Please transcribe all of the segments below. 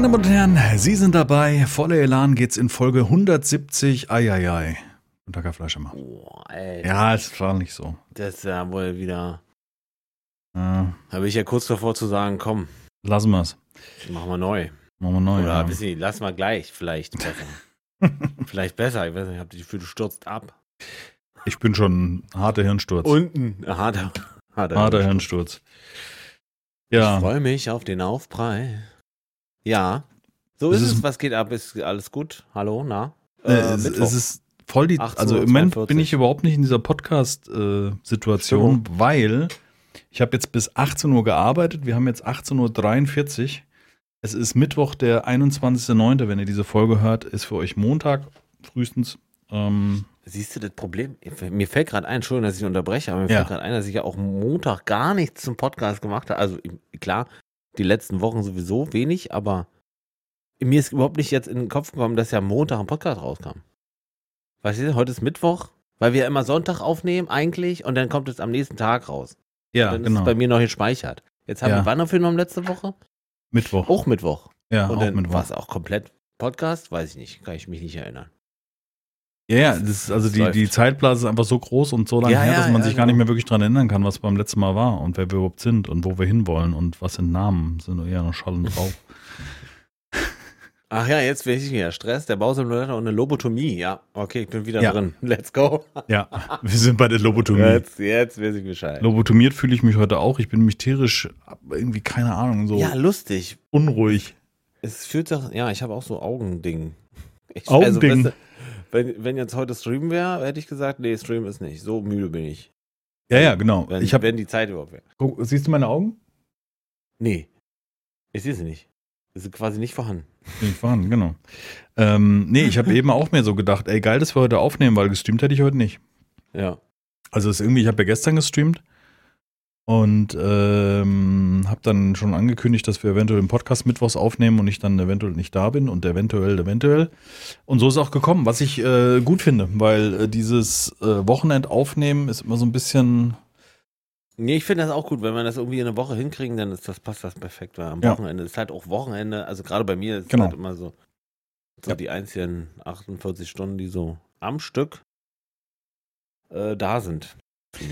Meine Damen und Herren, Sie sind dabei. Voller Elan geht's in Folge 170. Eieiei. Und Tag, Herr Fleischhammer. Boah, ey. Ja, es war nicht so. Das ist ja wohl wieder. Ja, Da bin ich ja kurz davor zu sagen, komm, lassen wir's. machen wir neu. Machen wir neu. Oder Ja. ein bisschen, lass mal gleich, vielleicht besser. vielleicht besser, ich weiß nicht, ich hab das Gefühl, du stürzt ab. Ich bin schon harter Hirnsturz. Unten. Harter. Harter, harter Hirnsturz. Ja. Ich freue mich auf den Aufprall. Ja. So Es ist ist- es. Was geht ab? Ist alles gut? Hallo, na? Äh, es, es ist voll die. 18:42. Also im Moment bin ich überhaupt nicht in dieser Podcast-Situation, weil ich habe jetzt bis 18 Uhr gearbeitet. Wir haben jetzt 18.43 Uhr. Es ist Mittwoch, der 21.09. Wenn ihr diese Folge hört, ist für euch Montag frühestens. Ähm, Siehst du das Problem? Mir fällt gerade ein, Entschuldigung, dass ich unterbreche, aber mir Ja. fällt gerade ein, dass ich ja auch Montag gar nichts zum Podcast gemacht habe. Also klar, die letzten Wochen sowieso wenig, aber mir ist überhaupt nicht jetzt in den Kopf gekommen, dass ja Montag ein Podcast rauskam. Weißt du, heute ist Mittwoch, weil wir ja immer Sonntag aufnehmen eigentlich und dann kommt es am nächsten Tag raus. ja, dann ist genau. es bei mir noch gespeichert. Jetzt haben Ja. wir wann aufgenommen letzte Woche? Mittwoch. Auch Mittwoch. ja, und auch dann Mittwoch. war es auch komplett Podcast? Weiß ich nicht, kann ich mich nicht erinnern. Ja, ja, das ist, also Das die, läuft. die Zeitblase ist einfach so groß und so lange Ja, her, ja, dass man ja, sich gar nicht genau. mehr wirklich dran erinnern kann, was beim letzten Mal war und wer wir überhaupt sind und wo wir hinwollen und was sind Namen. Sind eher noch Schall und Rauch. Ach ja, jetzt weiß ich wieder. Stress, der Bausimulator und eine Lobotomie. Ja, okay, ich bin wieder Ja. drin. Let's go. ja, wir sind bei der Lobotomie. Jetzt, jetzt weiß ich Bescheid. Lobotomiert fühle ich mich heute auch. Ich bin mich tierisch, irgendwie, keine Ahnung, so Ja, lustig. unruhig. Es fühlt sich, ja, ich habe auch so Augending. Ich, Augending? weißt du, wenn, wenn jetzt heute Stream wäre, hätte ich gesagt, nee, Stream ist nicht. So müde bin ich. Ja, ja, genau. Wenn, ich hab, wenn die Zeit überhaupt wäre. guck, siehst du meine Augen? Nee. Ich sehe sie nicht. Sie sind quasi nicht vorhanden. Bin ich vorhanden, genau. Ähm, nee, ich habe eben auch mir so gedacht, ey, geil, dass wir heute aufnehmen, weil gestreamt hätte ich heute nicht. Ja. Also ist irgendwie, ich habe ja gestern gestreamt und ähm, habe dann schon angekündigt, dass wir eventuell den Podcast mittwochs aufnehmen und ich dann eventuell nicht da bin und eventuell, eventuell. Und so ist es auch gekommen, was ich äh, gut finde, weil äh, dieses äh, Wochenendaufnehmen ist immer so ein bisschen, Nee, ich finde das auch gut, wenn wir das irgendwie in einer Woche hinkriegen, dann ist das, passt das perfekt. Weil am Ja. Wochenende ist halt auch Wochenende, also gerade bei mir ist Genau. halt immer so, so Ja. die einzigen 48 Stunden, die so am Stück äh, da sind.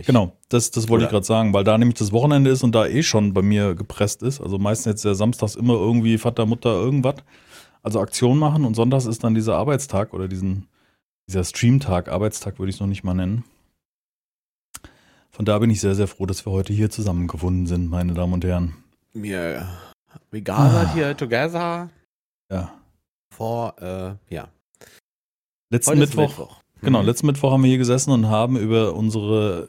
Genau, das, das wollte ich gerade sagen, weil da nämlich das Wochenende ist und da eh schon bei mir gepresst ist. Also meistens jetzt ja samstags immer irgendwie Vater, Mutter, irgendwas. Also Aktion machen und sonntags ist dann dieser Arbeitstag oder diesen, dieser Streamtag, Arbeitstag würde ich es noch nicht mal nennen. Von da bin ich sehr, sehr froh, dass wir heute hier zusammengefunden sind, meine Damen und Herren. Mir we gathered Ah. here together Ja. for, äh, ja. Letzten Heute ist Mittwoch, genau, Mhm. letzten Mittwoch haben wir hier gesessen und haben über unsere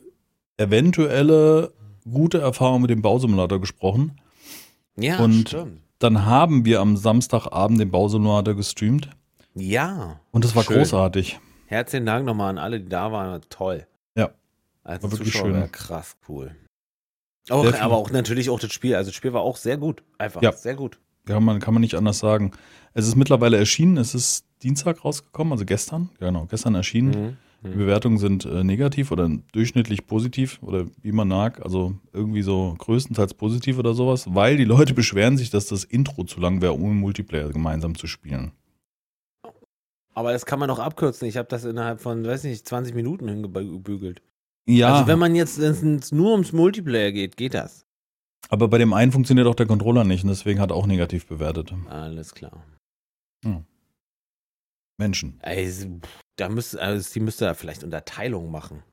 eventuelle gute Erfahrung mit dem Bausimulator gesprochen. Ja, und- stimmt. Dann haben wir am Samstagabend den Bausimulator gestreamt Ja. und das war Schön. großartig. Herzlichen Dank nochmal an alle, die da waren. Toll. Ja. Als War wirklich Zuschauer schön. war krass cool. Auch, aber auch natürlich auch das Spiel. Also das Spiel war auch sehr gut. Einfach Ja. sehr gut. Kann man, kann man nicht anders sagen. Es ist mittlerweile erschienen, es ist Dienstag rausgekommen, also gestern. Genau, gestern erschienen. Mhm. Die Bewertungen sind äh, negativ oder durchschnittlich positiv oder wie man mag, also irgendwie so größtenteils positiv oder sowas, weil die Leute beschweren sich, dass das Intro zu lang wäre, um im Multiplayer gemeinsam zu spielen. Aber das kann man auch abkürzen. Ich habe das innerhalb von, weiß nicht, 20 Minuten hingebügelt. Ja, Also wenn man jetzt nur ums Multiplayer geht, geht das. aber bei dem einen funktioniert auch der Controller nicht und deswegen hat er auch negativ bewertet. Alles klar. Menschen. Ey, s- da müsste, also die müsste da vielleicht Unterteilung machen.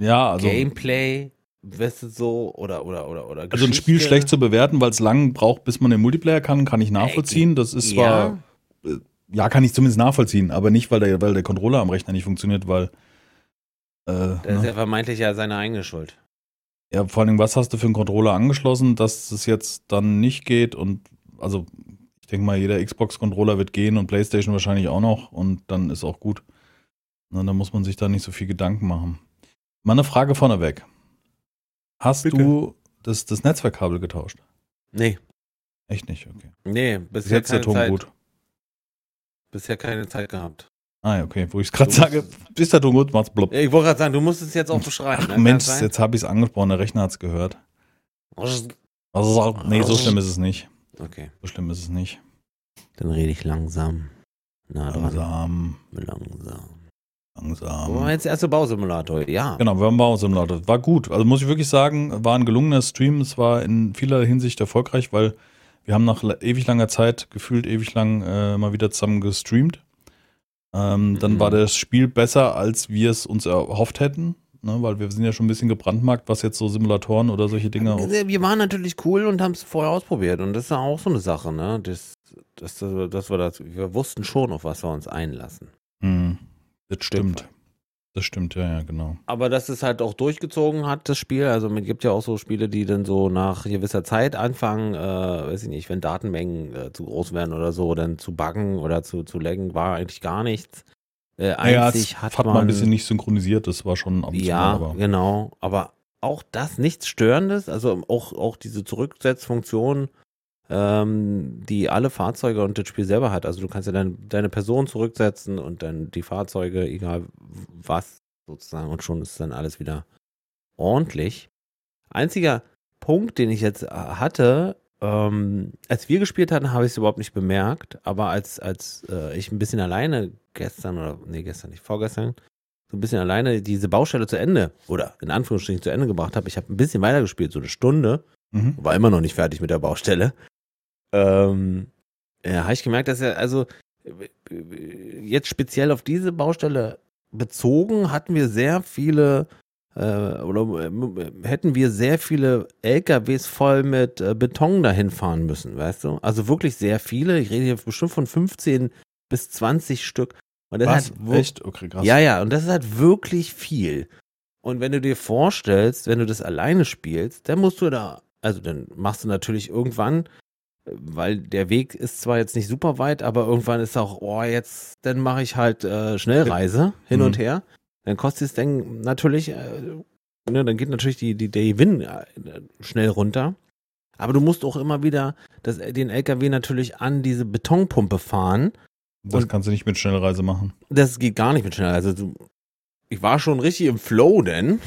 Ja, also, Gameplay, weißt du so, oder, oder, oder, oder also ein Spiel Geschichte. schlecht zu bewerten, weil es lang braucht, bis man den Multiplayer kann, kann ich nachvollziehen. Das ist zwar ja, Ja, kann ich zumindest nachvollziehen, aber nicht, weil der, weil der Controller am Rechner nicht funktioniert, weil. Äh, das ist ne? ja vermeintlich ja seine eigene Schuld. ja, vor allem, was hast du für einen Controller angeschlossen, dass es jetzt dann nicht geht und also denke mal, jeder Xbox-Controller wird gehen und PlayStation wahrscheinlich auch noch und dann ist auch gut. Na, dann muss man sich da nicht so viel Gedanken machen. Mal eine Frage vorneweg. Hast Bitte. du das, das Netzwerkkabel getauscht? Nee, Echt nicht, okay. nee, Bis bisher jetzt der keine Ton Zeit. gut. Bisher keine Zeit gehabt. Ah, ja, okay. Wo ich es gerade sage, bis der Ton gut, macht's blub. Ich wollte gerade sagen, du musst es jetzt auch beschreiben. Ach ne? Mensch, jetzt habe ich es angesprochen, der Rechner hat es gehört. Also, nee, so schlimm ist es nicht. Okay. So schlimm ist es nicht. Dann rede ich langsam. Na dran. Langsam, Langsam. langsam. Aber jetzt erste Bausimulator, ja. Genau, wir haben Bausimulator. War gut. Also muss ich wirklich sagen, war ein gelungener Stream. Es war in vieler Hinsicht erfolgreich, weil wir haben nach ewig langer Zeit, gefühlt ewig lang, äh, mal wieder zusammen gestreamt. Ähm, Dann Mhm. war das Spiel besser, als wir es uns erhofft hätten. Ne, weil wir sind ja schon ein bisschen gebrandmarkt, was jetzt so Simulatoren oder solche Dinge auch. Wir waren natürlich cool und haben es vorher ausprobiert. Und das ist ja auch so eine Sache, ne? Das, das, das, wir, das, wir wussten schon, auf was wir uns einlassen. Mhm. Das Stimmt. stimmt. Das stimmt, ja, ja, genau. Aber dass es halt auch durchgezogen hat, das Spiel. Also es gibt ja auch so Spiele, die dann so nach gewisser Zeit anfangen, äh, weiß ich nicht, wenn Datenmengen äh, zu groß werden oder so, dann zu buggen oder zu, zu laggen, war eigentlich gar nichts. Äh, einzig es hat, hat man, man ein bisschen nicht synchronisiert, das war schon zu Ja, aber genau. Aber auch das nichts Störendes, also auch, auch diese Zurücksetzfunktion, ähm, die alle Fahrzeuge und das Spiel selber hat. Also du kannst ja dein, deine Person zurücksetzen und dann die Fahrzeuge, egal was sozusagen, und schon ist dann alles wieder ordentlich. Einziger Punkt, den ich jetzt äh, hatte, ähm, als wir gespielt hatten, habe ich es überhaupt nicht bemerkt, aber als, als äh, ich ein bisschen alleine gestern oder, nee, gestern nicht, vorgestern, so ein bisschen alleine diese Baustelle zu Ende oder in Anführungsstrichen zu Ende gebracht habe. Ich habe ein bisschen weitergespielt, so eine Stunde, Mhm. war immer noch nicht fertig mit der Baustelle. Ähm, ja, habe ich gemerkt, dass er, also jetzt speziell auf diese Baustelle bezogen, hatten wir sehr viele äh, oder äh, hätten wir sehr viele LKWs voll mit äh, Beton dahin fahren müssen, weißt du? Also wirklich sehr viele. Ich rede hier bestimmt von 15 bis 20 Stück. Und das Was? hat wir- Echt? Okay, krass. ja, ja, und das ist halt wirklich viel. Und wenn du dir vorstellst, wenn du das alleine spielst, dann musst du da, also dann machst du natürlich irgendwann, weil der Weg ist zwar jetzt nicht super weit, aber irgendwann ist auch, oh, jetzt, dann mache ich halt äh, Schnellreise hin Mhm. und her. Dann kostet es dann natürlich, äh, ne, dann geht natürlich die, die, der Gewinn äh, schnell runter. Aber du musst auch immer wieder das, den LKW natürlich an diese Betonpumpe fahren. Das Und- kannst du nicht mit Schnellreise machen. Das geht gar nicht mit schnell. Also du, ich war schon richtig im Flow, denn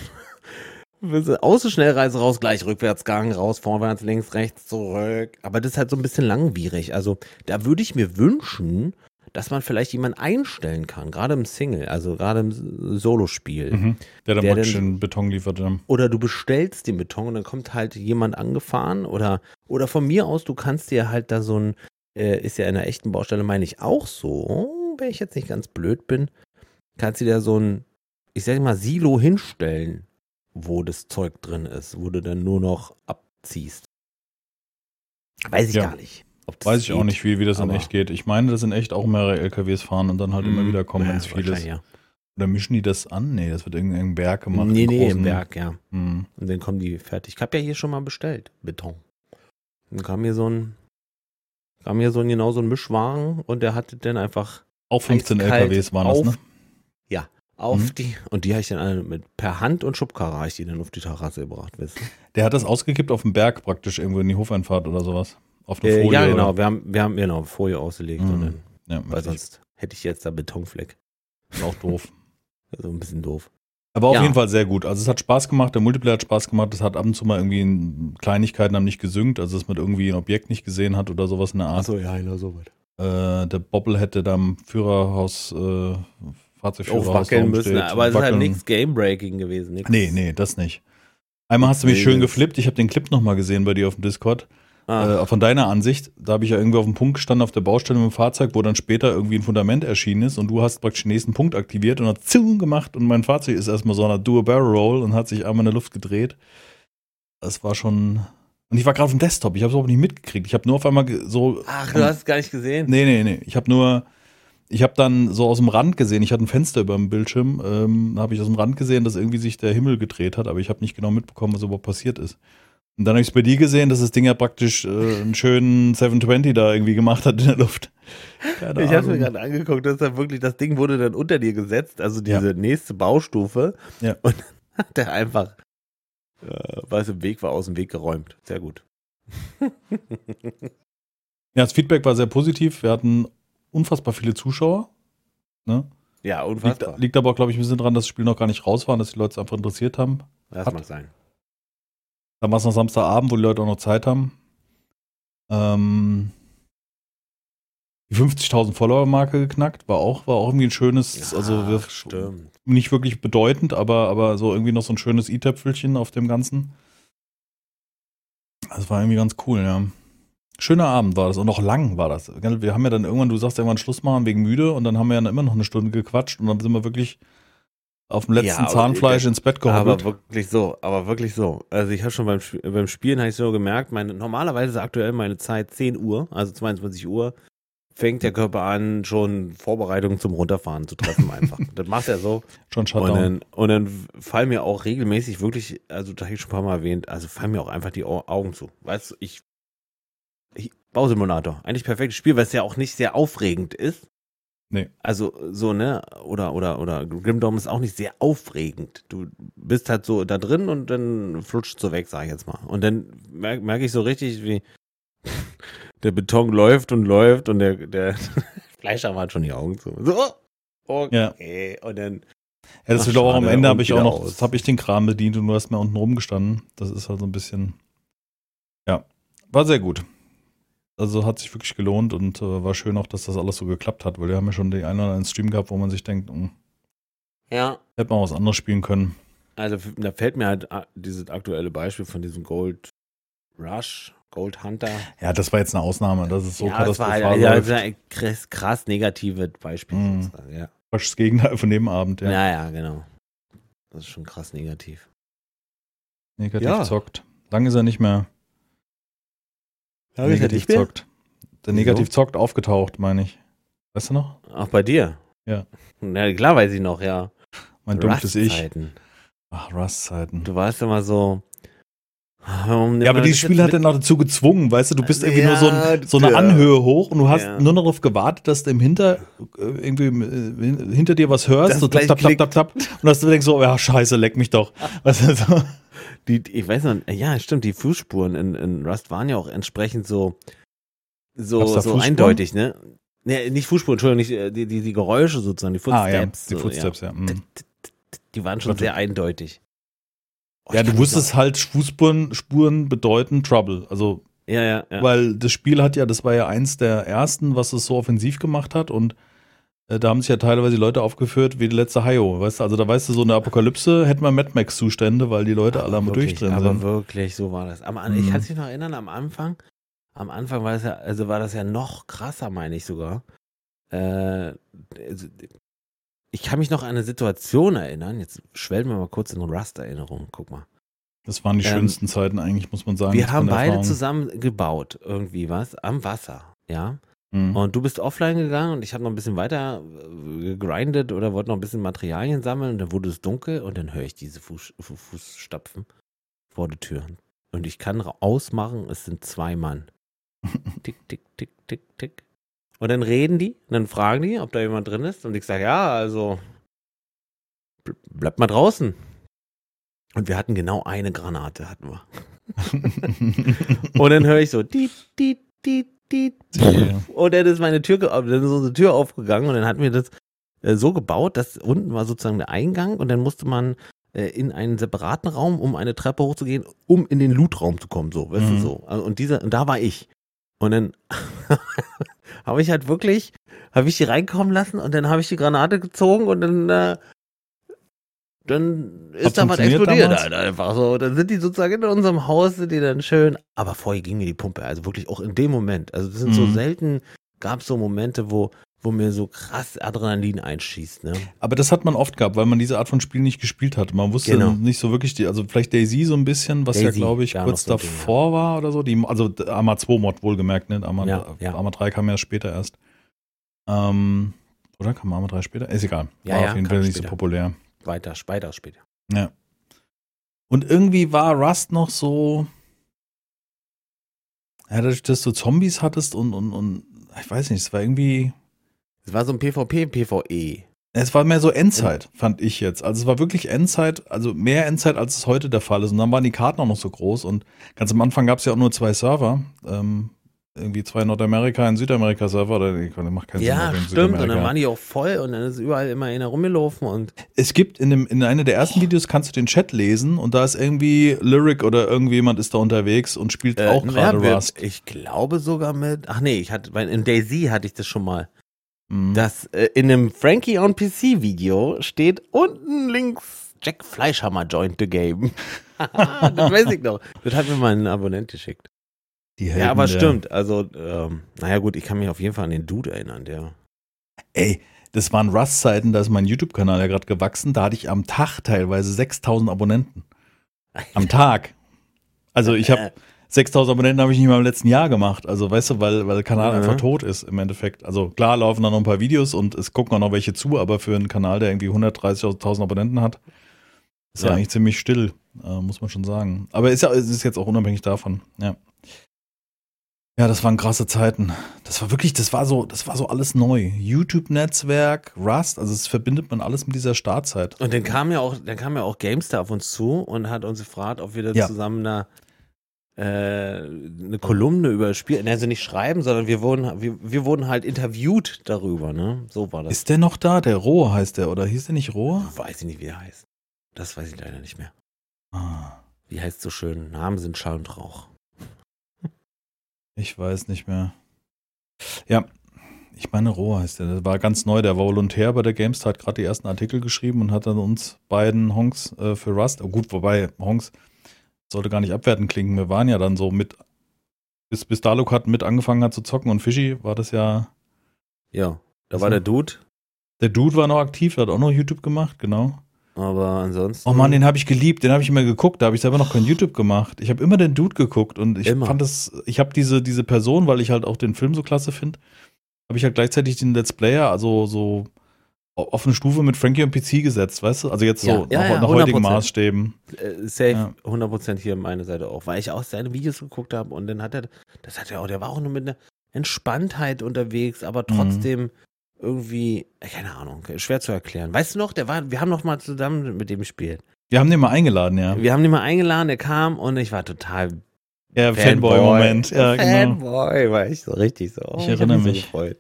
aus der Schnellreise raus, gleich Rückwärtsgang, raus, vorwärts, links, rechts, zurück. Aber das ist halt so ein bisschen langwierig. Also da würde ich mir wünschen, dass man vielleicht jemanden einstellen kann, gerade im Single, also gerade im Solospiel. Mhm. Der dann Der praktisch den Beton liefert. Ja. Oder du bestellst den Beton und dann kommt halt jemand angefahren oder oder von mir aus, du kannst dir halt da so ein, äh, ist ja in einer echten Baustelle, meine ich auch so, wenn ich jetzt nicht ganz blöd bin, kannst du dir so ein, ich sag mal, Silo hinstellen, wo das Zeug drin ist, wo du dann nur noch abziehst. Weiß ich Ja. gar nicht. Weiß ich auch geht. nicht, wie, wie das in echt geht. Ich meine, dass in echt auch mehrere LKWs fahren und dann halt immer Mhm. wieder kommen, wenn Ja, es viel ist. Ja. Oder mischen die das an? Nee, das wird in irgendeinem Berg gemacht. Nee, nee, im großen- Werk, ja. Mhm. Und dann kommen die fertig. Ich habe ja hier schon mal bestellt, Beton. Dann kam hier so ein, kam hier so ein genau so ein Mischwagen und der hatte dann einfach Auch 15 Eiskalt LKWs waren das, auf- ne? auf Mhm. die, und die habe ich dann alle mit per Hand und Schubkarre habe ich die dann auf die Terrasse gebracht, weißt du? Der hat das ausgekippt auf dem Berg praktisch irgendwo in die Hofeinfahrt oder sowas. Auf eine Äh, Folie. ja, oder- genau, wir haben, wir haben genau Folie ausgelegt Mhm. und dann, Ja, weil sonst hätte ich jetzt da Betonfleck. Ist auch doof. Also ein bisschen doof. Aber auf Ja. jeden Fall sehr gut. Also es hat Spaß gemacht, der Multiplayer hat Spaß gemacht. Es hat ab und zu mal irgendwie in Kleinigkeiten haben nicht gesynkt, also dass man irgendwie ein Objekt nicht gesehen hat oder sowas in der Art. Achso, ja, genau so weit. Äh, der Bobbel hätte da am Führerhaus, äh, Fahrzeugführerhaus Aufwackeln da müssen, aber es ist halt wackeln. nichts Game-Breaking gewesen. Nix. Nee, nee, das nicht. Einmal hast du mich Nee, schön geflippt. Ich habe den Clip nochmal gesehen bei dir auf dem Discord. Ah, Äh, von deiner Ansicht, da habe ich ja irgendwie auf dem Punkt gestanden auf der Baustelle mit dem Fahrzeug, wo dann später irgendwie ein Fundament erschienen ist und du hast praktisch den nächsten Punkt aktiviert und hat Zung gemacht und mein Fahrzeug ist erstmal so einer Do-a-Barrel-Roll und hat sich einmal in der Luft gedreht. Das war schon. Und ich war gerade auf dem Desktop, ich habe es überhaupt nicht mitgekriegt. Ich habe nur auf einmal so. Ach, du hast es gar nicht gesehen? Nee, nee, nee. Ich habe nur. Ich habe dann so aus dem Rand gesehen, ich hatte ein Fenster über dem Bildschirm, ähm, da habe ich aus dem Rand gesehen, dass irgendwie sich der Himmel gedreht hat, aber ich habe nicht genau mitbekommen, was überhaupt passiert ist. Und dann habe ich es bei dir gesehen, dass das Ding ja praktisch äh, einen schönen 720 da irgendwie gemacht hat in der Luft. Keine Ich habe mir gerade angeguckt, das ist ja wirklich, das Ding wurde dann unter dir gesetzt, also diese nächste Baustufe. Ja. Und dann hat er einfach, äh, was im Weg war, aus dem Weg geräumt. Sehr gut. Ja, das Feedback war sehr positiv. Wir hatten unfassbar viele Zuschauer. Ne? Ja, Liegt, unfassbar. liegt aber, glaube ich, ein bisschen dran, dass das Spiel noch gar nicht raus war und dass die Leute es einfach interessiert haben. das hat- mag sein. Dann war es noch Samstagabend, wo die Leute auch noch Zeit haben. Ähm, die 50.000 Follower-Marke geknackt, war auch, war auch irgendwie ein schönes, Ja, also wir- stimmt. nicht wirklich bedeutend, aber, aber so irgendwie noch so ein schönes i-Töpfelchen auf dem Ganzen. Das war irgendwie ganz cool, ja. Schöner Abend war das und auch lang war das. Wir haben ja dann irgendwann, du sagst irgendwann Schluss machen wegen müde und dann haben wir ja immer noch eine Stunde gequatscht und dann sind wir wirklich auf dem letzten Ja, aber- Zahnfleisch ins Bett Aber gehobbelt. wirklich so, aber wirklich so. Also ich habe schon beim, beim Spielen habe ich so gemerkt, meine, normalerweise ist aktuell meine Zeit 10 Uhr, also 22 Uhr, fängt der Körper an, schon Vorbereitungen zum Runterfahren zu treffen einfach. das macht er so. Schon Und Shutdown. dann, und dann fallen mir auch regelmäßig wirklich, also das habe ich schon ein paar Mal erwähnt, also fallen mir auch einfach die Au- Augen zu. Weißt du, ich, ich Bausimulator, eigentlich perfektes Spiel, weil es ja auch nicht sehr aufregend ist. Nee. Also so, ne, oder, oder, oder Grim Dawn ist auch nicht sehr aufregend. Du bist halt so da drin und dann flutscht so weg, sag ich jetzt mal. Und dann merke merk ich so richtig, wie der Beton läuft und läuft und der, der Fleischer hat schon die Augen zu. So, okay. Und dann ja, das wird auch am Ende habe ich auch noch, habe ich den Kram bedient und du hast mir unten rumgestanden. Das ist halt so ein bisschen, ja, war sehr gut. Also hat sich wirklich gelohnt und äh, war schön auch, dass das alles so geklappt hat, weil wir haben ja schon den einen oder anderen Stream gehabt, wo man sich denkt, hm, Ja, hätte man was anderes spielen können. also da fällt mir halt ah, dieses aktuelle Beispiel von diesem Gold Rush, Gold Hunter. Ja, das war jetzt eine Ausnahme, das ist so ja, das war katastrophal halt ja, das ist ein krass, krass negative Beispiel. Mhm. sozusagen, Ja. Das Gegenteil von dem Abend, ja. ja, ja, genau. Das ist schon krass negativ. Negativ Ja. zockt. Lang ist er nicht mehr negativ zockt. Der Wieso? negativ zockt aufgetaucht, meine ich. Weißt du noch? Auch bei dir? Ja. Na klar weiß ich noch, ja. Mein dunkles Ich. Ach, Rust-Zeiten. Du warst immer so. Warum nimmt Ja, aber dieses Spiel hat dann auch dazu gezwungen, weißt du, du bist irgendwie Ja, nur so, ein, so eine ja. Anhöhe hoch und du hast Ja. nur noch darauf gewartet, dass du im Hinter, äh, irgendwie äh, hinter dir was hörst, Das so tap, tap, tap, tap, tap, und dass du denkst so, ja, scheiße, leck mich doch. Weißt du, so. Die, ich weiß noch, ja, stimmt, die Fußspuren in, in Rust waren ja auch entsprechend so, so, so Fußspuren? eindeutig, ne? Nee, nicht Fußspuren, Entschuldigung, nicht, äh, die, die, die Geräusche sozusagen, die Ah, ja, Footsteps. die so, Footsteps, ja. Ja. mhm. Die waren schon Warte. sehr eindeutig. Oh, Ja, du wusstest halt, Fußspuren Spuren bedeuten Trouble. Also, Ja, ja, ja. weil das Spiel hat ja, das war ja eins der ersten, was es so offensiv gemacht hat und da haben sich ja teilweise Leute aufgeführt wie die letzte Hayo, weißt du, also da weißt du, so eine Apokalypse hätten wir Mad Max Zustände, weil die Leute alle am wirklich, Durchdrehen aber sind. wirklich, so war das. Aber ich Mhm. kann mich noch erinnern, am Anfang, am Anfang war das ja, also war das ja noch krasser, meine ich sogar. Äh, also, ich kann mich noch an eine Situation erinnern, jetzt schwellen wir mal kurz in Rust-Erinnerung, guck mal. Das waren die Ähm, schönsten Zeiten eigentlich, muss man sagen. Wir haben beide zusammen gebaut, irgendwie was, am Wasser, ja. Mhm. Und du bist offline gegangen und ich habe noch ein bisschen weiter äh, gegrindet oder wollte noch ein bisschen Materialien sammeln und dann wurde es dunkel und dann höre ich diese Fuß, Fu- Fußstapfen vor der Tür. Und ich kann ausmachen, es sind zwei Mann. Tick, tick, tick, tick, tick. Und dann reden die und dann fragen die, ob da jemand drin ist. Und ich sage, ja, also bl- bleibt mal draußen. Und wir hatten genau eine Granate, hatten wir. Und dann höre ich so, diet, diet, diet. Die- Und dann ist meine Tür, dann ist unsere Tür aufgegangen und dann hatten wir das äh, so gebaut, dass unten war sozusagen der Eingang und dann musste man äh, in einen separaten Raum, um eine Treppe hochzugehen, um in den Lootraum zu kommen, so, weißt du, Mhm. so. Also, Und dieser, und da war ich. Und dann habe ich halt wirklich, habe ich die reinkommen lassen und dann habe ich die Granate gezogen und dann, äh, dann ist da was explodiert halt einfach so. Dann sind die sozusagen in unserem Haus, sind die dann schön. Aber vorher ging mir die Pumpe, also wirklich auch in dem Moment. Also das sind so Mhm. selten, gab es so Momente, wo, wo mir so krass Adrenalin einschießt, ne? Aber das hat man oft gehabt, weil man diese Art von Spiel nicht gespielt hat. Man wusste Genau. nicht so wirklich, die, also vielleicht Daisy so ein bisschen, was ja, Daisy, glaube ich, ja, kurz so ein Ding, davor war oder so. Die, also Arma 2 Mod wohlgemerkt, ne? Arma, Ja, ja. Arma 3 kam ja später erst. Ähm, oder kam Arma 3 später? Ist egal. Ja, war ja, auf jeden Fall nicht so populär. Weiter, weiter später. Ja. Und irgendwie war Rust noch so. Ja, dadurch, dass du Zombies hattest und, und, und ich weiß nicht, es war irgendwie. Es war so ein PvP, PvE. Es war mehr so Endzeit, fand ich jetzt. Also es war wirklich Endzeit, also mehr Endzeit, als es heute der Fall ist. Und dann waren die Karten auch noch so groß und ganz am Anfang gab es ja auch nur zwei Server. Ähm, irgendwie zwei Nordamerika, ein Südamerika-Server, oder nee, macht keinen Ja, Sinn. in stimmt. Und dann waren die auch voll und dann ist überall immer einer rumgelaufen und Es gibt in, dem, in einer der ersten Videos kannst du den Chat lesen und da ist irgendwie Lyric oder irgendjemand ist da unterwegs und spielt äh, auch gerade ja, Rust. Ich glaube sogar mit. Ach nee, ich hatte bei- in Daisy hatte ich das schon mal. Mhm. Das äh, in einem Frankie on PC Video steht unten links Jack Fleischhammer joined the game. das weiß ich noch. Das hat mir mal ein Abonnent geschickt. Die Ja, Helden aber der- stimmt. Also, ähm, naja gut, ich kann mich auf jeden Fall an den Dude erinnern, der. Ey, das waren Rust-Zeiten, da ist mein YouTube-Kanal ja gerade gewachsen. Da hatte ich am Tag teilweise 6000 Abonnenten. Am Tag. Also ich habe 6000 Abonnenten habe ich nicht mal im letzten Jahr gemacht. Also weißt du, weil, weil der Kanal Mhm. einfach tot ist im Endeffekt. Also klar laufen da noch ein paar Videos und es gucken auch noch welche zu, aber für einen Kanal, der irgendwie 130.000 Abonnenten hat, ist ja, Ja. eigentlich ziemlich still, äh, muss man schon sagen. Aber ist ja, es ist jetzt auch unabhängig davon. Ja. Ja, das waren krasse Zeiten. Das war wirklich, das war so, das war so alles neu. YouTube-Netzwerk, Rust, also es verbindet man alles mit dieser Startzeit. Und dann kam ja auch, dann kam ja auch Gamestar auf uns zu und hat uns gefragt, ob wir da Ja. zusammen eine, äh, eine Kolumne über das Spiel, also nicht schreiben, sondern wir wurden, wir, wir wurden halt interviewt darüber, ne? So war das. Ist der noch da? Der Rohr heißt der, oder hieß der nicht Rohr? weiß ich nicht, wie er heißt. Das weiß ich leider nicht mehr. Ah, Wie heißt so schön? Namen sind Schall und Rauch. Ich weiß nicht mehr. Ja, ich meine Rohr heißt der. Der war ganz neu, der war Volontär bei der GameStar, hat gerade die ersten Artikel geschrieben und hat dann uns beiden Honks äh, für Rust, oh gut, wobei Honks sollte gar nicht abwertend klingen. Wir waren ja dann so mit, bis, bis Daluk hat mit angefangen hat zu zocken und Fischi war das ja, Ja, da So. war der Dude, der Dude war noch aktiv, der hat auch noch YouTube gemacht, genau. Aber ansonsten. Oh Mann, den habe ich geliebt, den habe ich immer geguckt, da habe ich selber noch kein YouTube gemacht. Ich habe immer den Dude geguckt und ich Immer. fand das, ich habe diese, diese Person, weil ich halt auch den Film so klasse finde, habe ich halt gleichzeitig den Let's Player, also so auf eine Stufe mit Frankie und PC gesetzt, weißt du? Also jetzt so Ja, ja, nach, ja, nach heutigen 100%. Maßstäben. äh, safe Ja. 100% hier meine Seite auch, weil ich auch seine Videos geguckt habe und dann hat er, das hat er auch, der war auch nur mit einer Entspanntheit unterwegs, aber Mhm. Irgendwie, äh, keine Ahnung, schwer zu erklären. Weißt du noch, der war, wir haben noch mal zusammen mit dem gespielt. Wir haben den mal eingeladen, ja. Wir haben den mal eingeladen, der kam und ich war total Ja, Fanboy-Moment. Ja, genau. Fanboy, war ich so richtig so. Oh, Ich hab erinnere so mich. gefreut.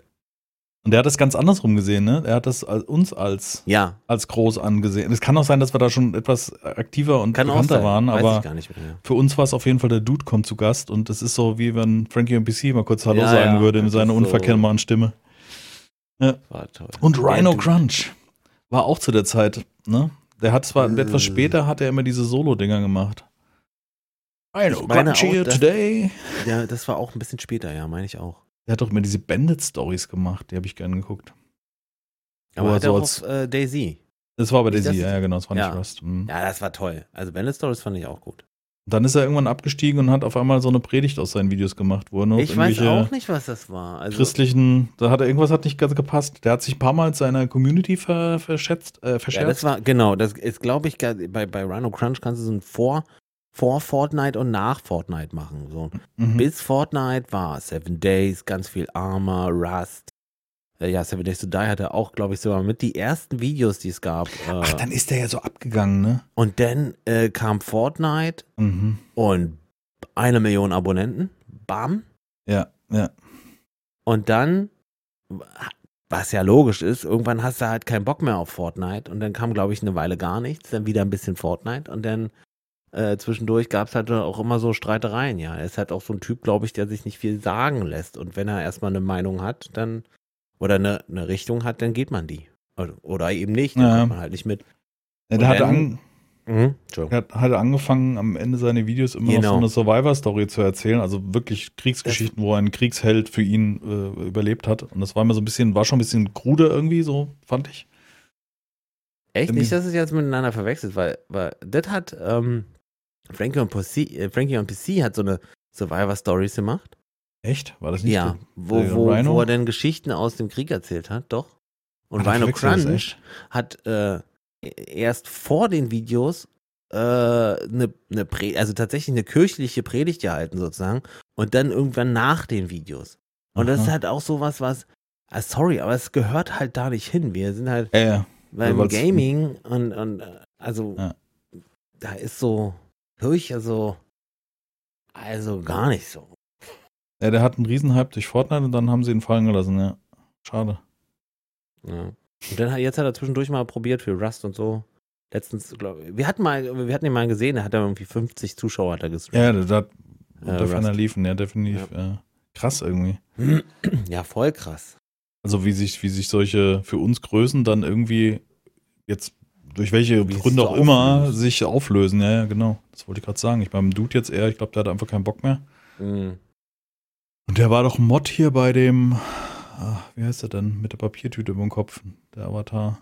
Und der hat das ganz andersrum gesehen, ne? Er hat das als, uns als, Ja, als groß angesehen. Es kann auch sein, dass wir da schon etwas aktiver und kann bekannter waren, Weiß aber ich gar nicht mehr. Für uns war es auf jeden Fall der Dude kommt zu Gast und das ist so, wie wenn Frankie und PC mal kurz Hallo Ja, sagen ja, würde in seiner so- unverkennbaren Stimme. War toll. Und Rhino. Crunch war auch zu der Zeit, ne? Der hat zwar Äh. etwas später hat er immer diese Solo-Dinger gemacht. Rhino Crunch here today. Ja, das war auch ein bisschen später, ja, meine ich auch. Der hat doch immer diese Bandit-Stories gemacht, die habe ich gerne geguckt. Aber er hat so auch als- auf äh, Daisy. Das war Nicht, Daisy, ja, ja, genau, das war Ja. nicht Rust. Mhm. Ja, das war toll. Also Bandit Stories fand ich auch gut. Dann ist er irgendwann abgestiegen und hat auf einmal so eine Predigt aus seinen Videos gemacht, wo er nur ich weiß auch nicht, was das war. Also, christlichen, da hat er irgendwas hat nicht ganz gepasst. Der hat sich ein paar Mal seiner Community ver, verschätzt, äh, ja, verscherzt. das war, genau, das ist, glaube ich, bei, bei Rhino Crunch kannst du so ein vor, vor Fortnite und nach Fortnite machen. So. Mhm. Bis Fortnite war Seven Days, ganz viel Armor, Rust. Äh, ja, Seven Days to Die hatte auch, glaube ich, sogar mit die ersten Videos, die es gab. Äh, Ach, dann ist der ja so abgegangen, ne? und dann äh, kam Fortnite Mhm. und eine Million Abonnenten. Bam. Ja, ja. Und dann, was ja logisch ist, irgendwann hast du halt keinen Bock mehr auf Fortnite und dann kam, glaube ich, eine Weile gar nichts, dann wieder ein bisschen Fortnite und dann äh, zwischendurch gab es halt auch immer so Streitereien, ja. Er ist halt auch so ein Typ, glaube ich, der sich nicht viel sagen lässt und wenn er erstmal eine Meinung hat, dann oder eine, eine Richtung hat, dann geht man die. Oder, oder eben nicht, dann Ja. kommt man halt nicht mit. ja der, hatte an, Mhm. Hat, hatte angefangen, am Ende seiner Videos immer noch Genau. so eine Survivor-Story zu erzählen. Also wirklich Kriegsgeschichten, wo ein Kriegsheld für ihn äh, überlebt hat. Und das war immer so ein bisschen, war schon ein bisschen krude irgendwie, so fand ich. Echt Irgendwie- nicht, dass es jetzt miteinander verwechselt, weil, weil das hat ähm, Frankie und PC, äh, Frankie und PC hat so eine Survivor Stories gemacht. Echt? War das nicht Ja, wo, wo, Rhino? wo er denn Geschichten aus dem Krieg erzählt hat, doch. Und Rhino Crunch hat äh, erst vor den Videos äh, eine, eine Pre also tatsächlich eine kirchliche Predigt gehalten sozusagen und dann irgendwann nach den Videos. Und das ist Aha. halt auch sowas, was, ah, sorry, aber es gehört halt da nicht hin. Wir sind halt ja. beim Gaming und, und äh, also Ja. da ist so Kirche so also gar nicht so. Ja, der hat einen Riesenhype durch Fortnite und dann haben sie ihn fallen gelassen, ja. Schade. Ja. Und dann hat, jetzt hat er zwischendurch mal probiert für Rust und so. Letztens, glaube ich, wir hatten mal, wir hatten ihn mal gesehen, da hat er irgendwie 50 Zuschauer hat er gestreamt. Ja, da, da Äh, der Ferner Rust. liefen, ja, definitiv. Äh, krass irgendwie. Ja, voll krass. Also wie sich, wie sich solche für uns Größen dann irgendwie jetzt durch welche Wie Gründe auch immer auflöst. sich auflösen. Ja, ja, genau. Das wollte ich gerade sagen. Ich beim Dude jetzt eher, ich glaube, der hat einfach keinen Bock mehr. Mhm. Und der war doch Mod hier bei dem, ah, wie heißt er denn, mit der Papiertüte über dem Kopf, der Avatar.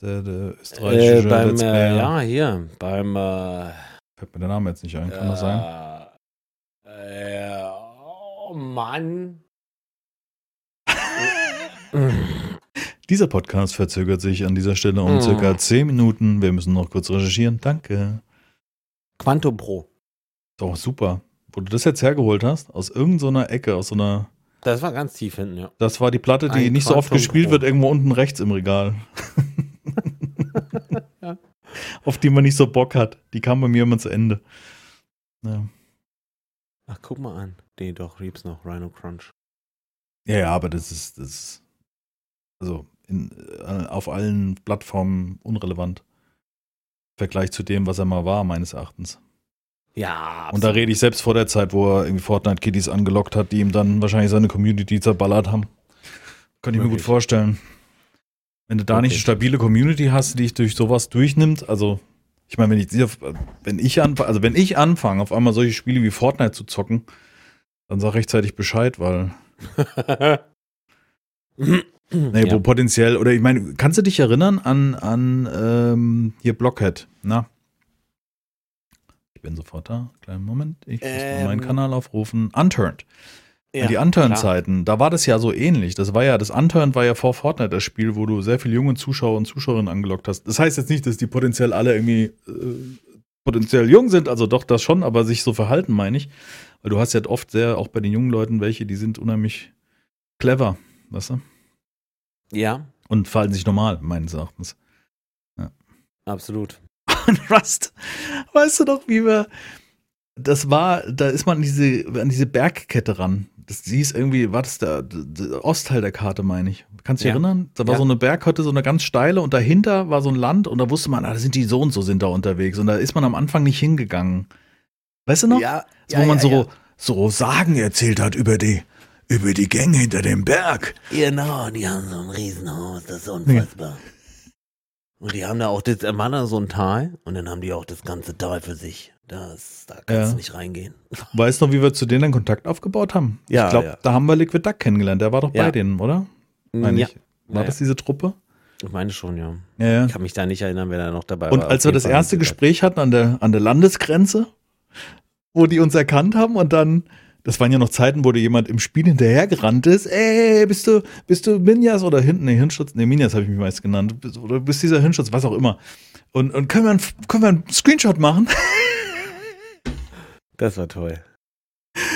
Der, der Äh, österreichische beim, Let's äh, ja, hier, beim, äh, Fällt mir der Name jetzt nicht ein, kann das sein? Äh, äh, oh Mann. Dieser Podcast verzögert sich an dieser Stelle um Mm. circa 10 Minuten. Wir müssen noch kurz recherchieren. Danke. Quantum Pro. Doch, super. Wo du das jetzt hergeholt hast, aus irgendeiner Ecke, aus so einer. Das war ganz tief hinten, ja. Das war die Platte, die Ein nicht so oft gespielt Pro. wird, irgendwo unten rechts im Regal. Ja. Auf die man nicht so Bock hat. Die kam bei mir immer zu Ende. Ja. Ach, guck mal an. Nee, doch, Reeps noch, Rhino Crunch. Ja, ja, aber das ist, das ist also in, äh, auf allen Plattformen unrelevant. Im Vergleich zu dem, was er mal war, meines Erachtens. Ja, Und da rede ich selbst vor der Zeit, wo er irgendwie Fortnite-Kiddies angelockt hat, die ihm dann wahrscheinlich seine Community zerballert haben. Kann ich mir gut vorstellen. Wenn du da nicht eine stabile Community hast, die dich durch sowas durchnimmt, also ich meine, wenn ich wenn ich anfange, also wenn ich anfange, auf einmal solche Spiele wie Fortnite zu zocken, dann sag rechtzeitig Bescheid, weil Nee, ja. wo potenziell, oder ich meine, kannst du dich erinnern an, an ähm, hier Blockhead, na? Ich bin sofort da. Kleinen Moment. Ich muss Ähm. meinen Kanal aufrufen. Unturned. ja, die Unturned-Zeiten, da war das ja so ähnlich. Das war ja, das Unturned war ja vor Fortnite das Spiel, wo du sehr viele junge Zuschauer und Zuschauerinnen angelockt hast. Das heißt jetzt nicht, dass die potenziell alle irgendwie äh, potenziell jung sind, also doch das schon, aber sich so verhalten, meine ich. Weil du hast ja oft sehr, auch bei den jungen Leuten, welche, die sind unheimlich clever, weißt du? Ja, Und verhalten sich normal, meines Erachtens. absolut. Und Rust, weißt du doch, wie wir. Das war, da ist man an diese, an diese Bergkette ran. Das hieß irgendwie, war das der, der Ostteil der Karte, meine ich. Kannst du dich Ja. erinnern? Da war Ja. so eine Bergkette, so eine ganz steile und dahinter war so ein Land und da wusste man, ah, da sind die so und so sind da unterwegs. Und da ist man am Anfang nicht hingegangen. Weißt du noch? Ja, so, wo man so, so Sagen erzählt hat über die, über die Gänge hinter dem Berg. Genau, die haben so ein Riesenhaus, das ist unfassbar. Und die haben da auch, das da war da so ein Tal und dann haben die auch das ganze Tal für sich. Das, da kannst Ja. du nicht reingehen. Weißt du noch, wie wir zu denen dann Kontakt aufgebaut haben? Ja, ich glaube, ja. da haben wir Liquid Duck kennengelernt. Der war doch Ja. bei denen, oder? Meine ja, ich. War das diese Truppe? ich meine schon, ja. Ja. Ich kann mich da nicht erinnern, wer da noch dabei Und war. als Auf wir das Fall erste Gespräch hatten an der, an der Landesgrenze, wo die uns erkannt haben und dann, das waren ja noch Zeiten, wo dir jemand im Spiel hinterhergerannt ist, ey, bist du, bist du Minjas oder hinten, nee, Hirnschutz, nee, Minjas habe ich mich meist genannt, oder du bist dieser Hirnschutz, was auch immer. Und, und können, wir einen, können wir einen Screenshot machen? Das war toll.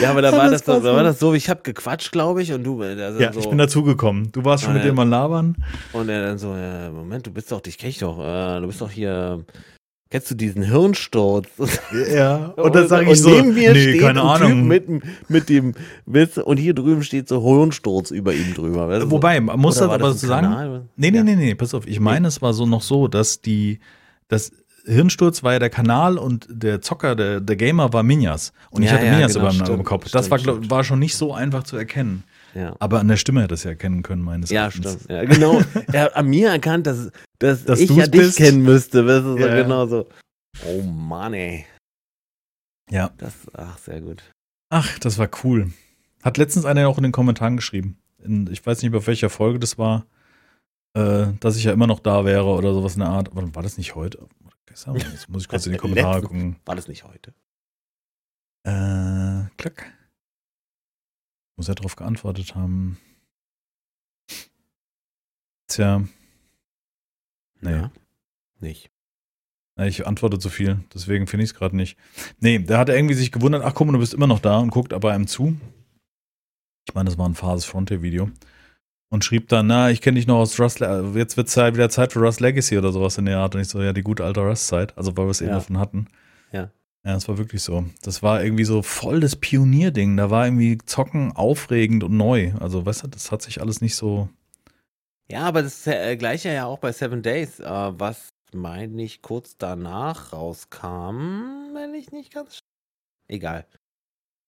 Ja, aber da war das da war das so, ich habe gequatscht, glaube ich, und du, äh, also Ja, so, ich bin dazugekommen. Du warst schon Ah, mit ja. dem mal labern. und er dann so, ja, Moment, du bist doch, dich kenn ich doch, äh, du bist doch hier, kennst du diesen Hirnsturz? Ja, und dann sage ich so, neben mir nee, steht keine ein Ahnung. Typ mit, mit dem Witz und hier drüben steht so Hirnsturz über ihm drüber. weißt du. Wobei, man muss Oder das aber so sagen, Kanal? Nee, nee, nee, nee, pass auf. Ich meine, es war so noch so, dass die, das Hirnsturz war ja der Kanal und der Zocker, der, der Gamer war Minjas. Und ich Ja, hatte ja, Minjas genau, über im stimmt, Kopf. Das stimmt, war, glaub, war schon nicht so einfach zu erkennen. Ja. Aber an der Stimme hätte es ja erkennen können, meines Ja, Erachtens. stimmt. Ja, genau. Er hat an mir erkannt, dass, dass, Dass ich ja dich bist. kennen müsste. Du, so Ja. genau so. Oh Mann, ey. Ja. Das, ach, sehr gut. Ach, das war cool. Hat letztens einer auch in den Kommentaren geschrieben. In, ich weiß nicht auf welcher Folge das war, äh, dass ich ja immer noch da wäre oder sowas in der Art. Aber war das nicht heute? Jetzt muss ich kurz in die Kommentare gucken. War das nicht heute? Äh, klack. Muss er darauf geantwortet haben. Tja, Nee. Ja. Nicht. ich antworte zu viel, deswegen finde ich es gerade nicht. Nee, der hat irgendwie sich gewundert, ach komm, du bist immer noch da und guckt aber einem zu. Ich meine, das war ein Phases Frontier Video. Und schrieb dann, na, ich kenne dich noch aus Rust, Le- jetzt wird Zeit, wieder Zeit für Rust Legacy oder sowas in der Art. Und ich so, ja, die gute alte Rust-Zeit, also weil wir es eben Ja. davon hatten. Ja. Ja, das war wirklich so. Das war irgendwie so voll das Pionierding. Da war irgendwie Zocken aufregend und neu. Also, weißt du, das hat sich alles nicht so. Ja, aber das äh, gleiche ja auch bei Seven Days, äh, was meine ich kurz danach rauskam, wenn ich nicht ganz. Egal.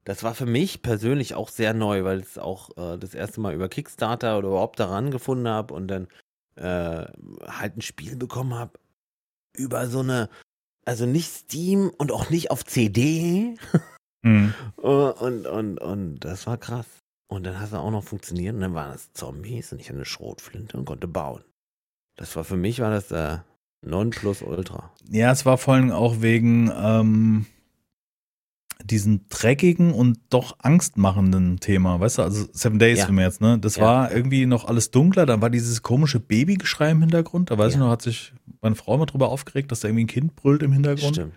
Das war für mich persönlich auch sehr neu, weil ich es auch äh, das erste Mal über Kickstarter oder überhaupt daran gefunden habe und dann äh, halt ein Spiel bekommen habe über so eine also nicht Steam und auch nicht auf CD. Mhm. und, und, und das war krass. Und dann hat es auch noch funktioniert und dann waren es Zombies und ich hatte eine Schrotflinte und konnte bauen. Das war für mich war das der Non Plus Ultra. Ja, es war vor allem auch wegen ähm, diesen dreckigen und doch angstmachenden Thema, weißt du, also Seven Days ja. für mich jetzt, ne? Das ja. war irgendwie noch alles dunkler, dann war dieses komische Babygeschrei im Hintergrund, da weiß ja. ich noch, hat sich meine Frau mal drüber aufgeregt, dass da irgendwie ein Kind brüllt im Hintergrund. Stimmt.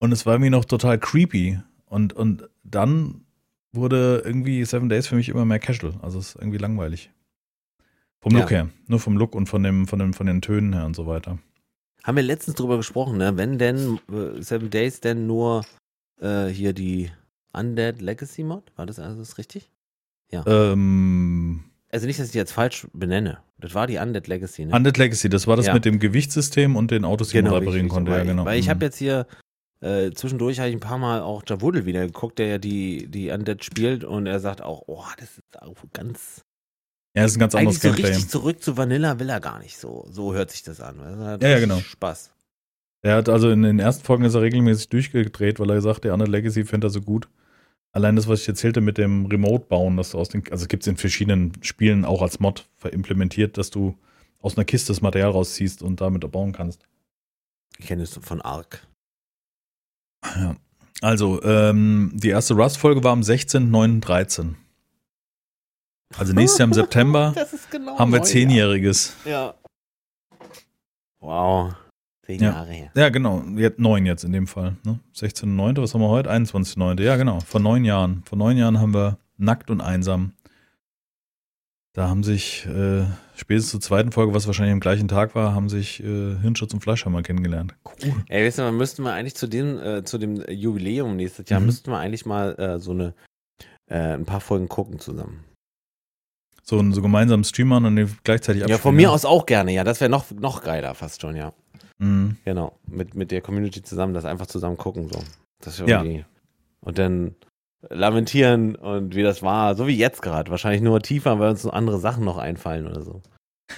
Und es war irgendwie noch total creepy. Und, und dann wurde irgendwie Seven Days für mich immer mehr casual. Also es ist irgendwie langweilig. Vom Look her. Nur vom Look und von, dem, von, dem, von den Tönen her und so weiter. Haben wir letztens drüber gesprochen, ne? Wenn denn äh, Seven Days denn nur äh, hier die Undead Legacy Mod, war das alles richtig? Ja. Ähm, also nicht, dass ich die jetzt falsch benenne. Das war die Undead Legacy, ne? Undead Legacy, das war das ja. mit dem Gewichtssystem und den Autos, die genau, man reparieren konnte. Ja, genau. Weil ich mhm. habe jetzt hier äh, zwischendurch habe ich ein paar Mal auch Javudel wieder geguckt, der ja die, die Undead spielt und er sagt auch, oh, das ist auch ganz. Ja, das ist ein ganz anderes so richtig zurück zu Vanilla will er gar nicht so. So hört sich das an. Also, ja, ja, genau. Spaß. Er hat also in den ersten Folgen ist er regelmäßig durchgedreht, weil er gesagt, der Undead Legacy fände er so gut. Allein das, was ich erzählte mit dem Remote-Bauen, dass du aus den, also gibt es in verschiedenen Spielen auch als Mod verimplementiert, dass du aus einer Kiste das Material rausziehst und damit bauen kannst. Ich kenne es von Ark. Ja. Also, ähm, die erste Rust-Folge war am 16.09.13. Also nächstes Jahr im September genau haben wir Zehnjähriges. Ja. Wow. Zehn ja. Jahre her. Ja, genau. Jetzt neun jetzt in dem Fall. Ne? 16.9., was haben wir heute? 21.9. Ja, genau. Vor neun Jahren. Vor neun Jahren haben wir Nackt und Einsam. Da haben sich äh, spätestens zur zweiten Folge, was wahrscheinlich am gleichen Tag war, haben sich äh, Hirnschutz und Fleischhammer kennengelernt. Cool. Ey, weißt du, man müsste mal eigentlich zu dem, äh, zu dem Jubiläum nächstes Jahr, mhm. müssten wir eigentlich mal äh, so eine äh, ein paar Folgen gucken zusammen. So, so gemeinsam streamern und gleichzeitig abspielen. Ja, von mir aus auch gerne, ja. Das wäre noch, noch geiler fast schon, ja. Mhm. Genau, mit, mit der Community zusammen, das einfach zusammen gucken. So. Das ist irgendwie. Ja. Und dann lamentieren und wie das war, so wie jetzt gerade. Wahrscheinlich nur tiefer, weil uns so andere Sachen noch einfallen oder so.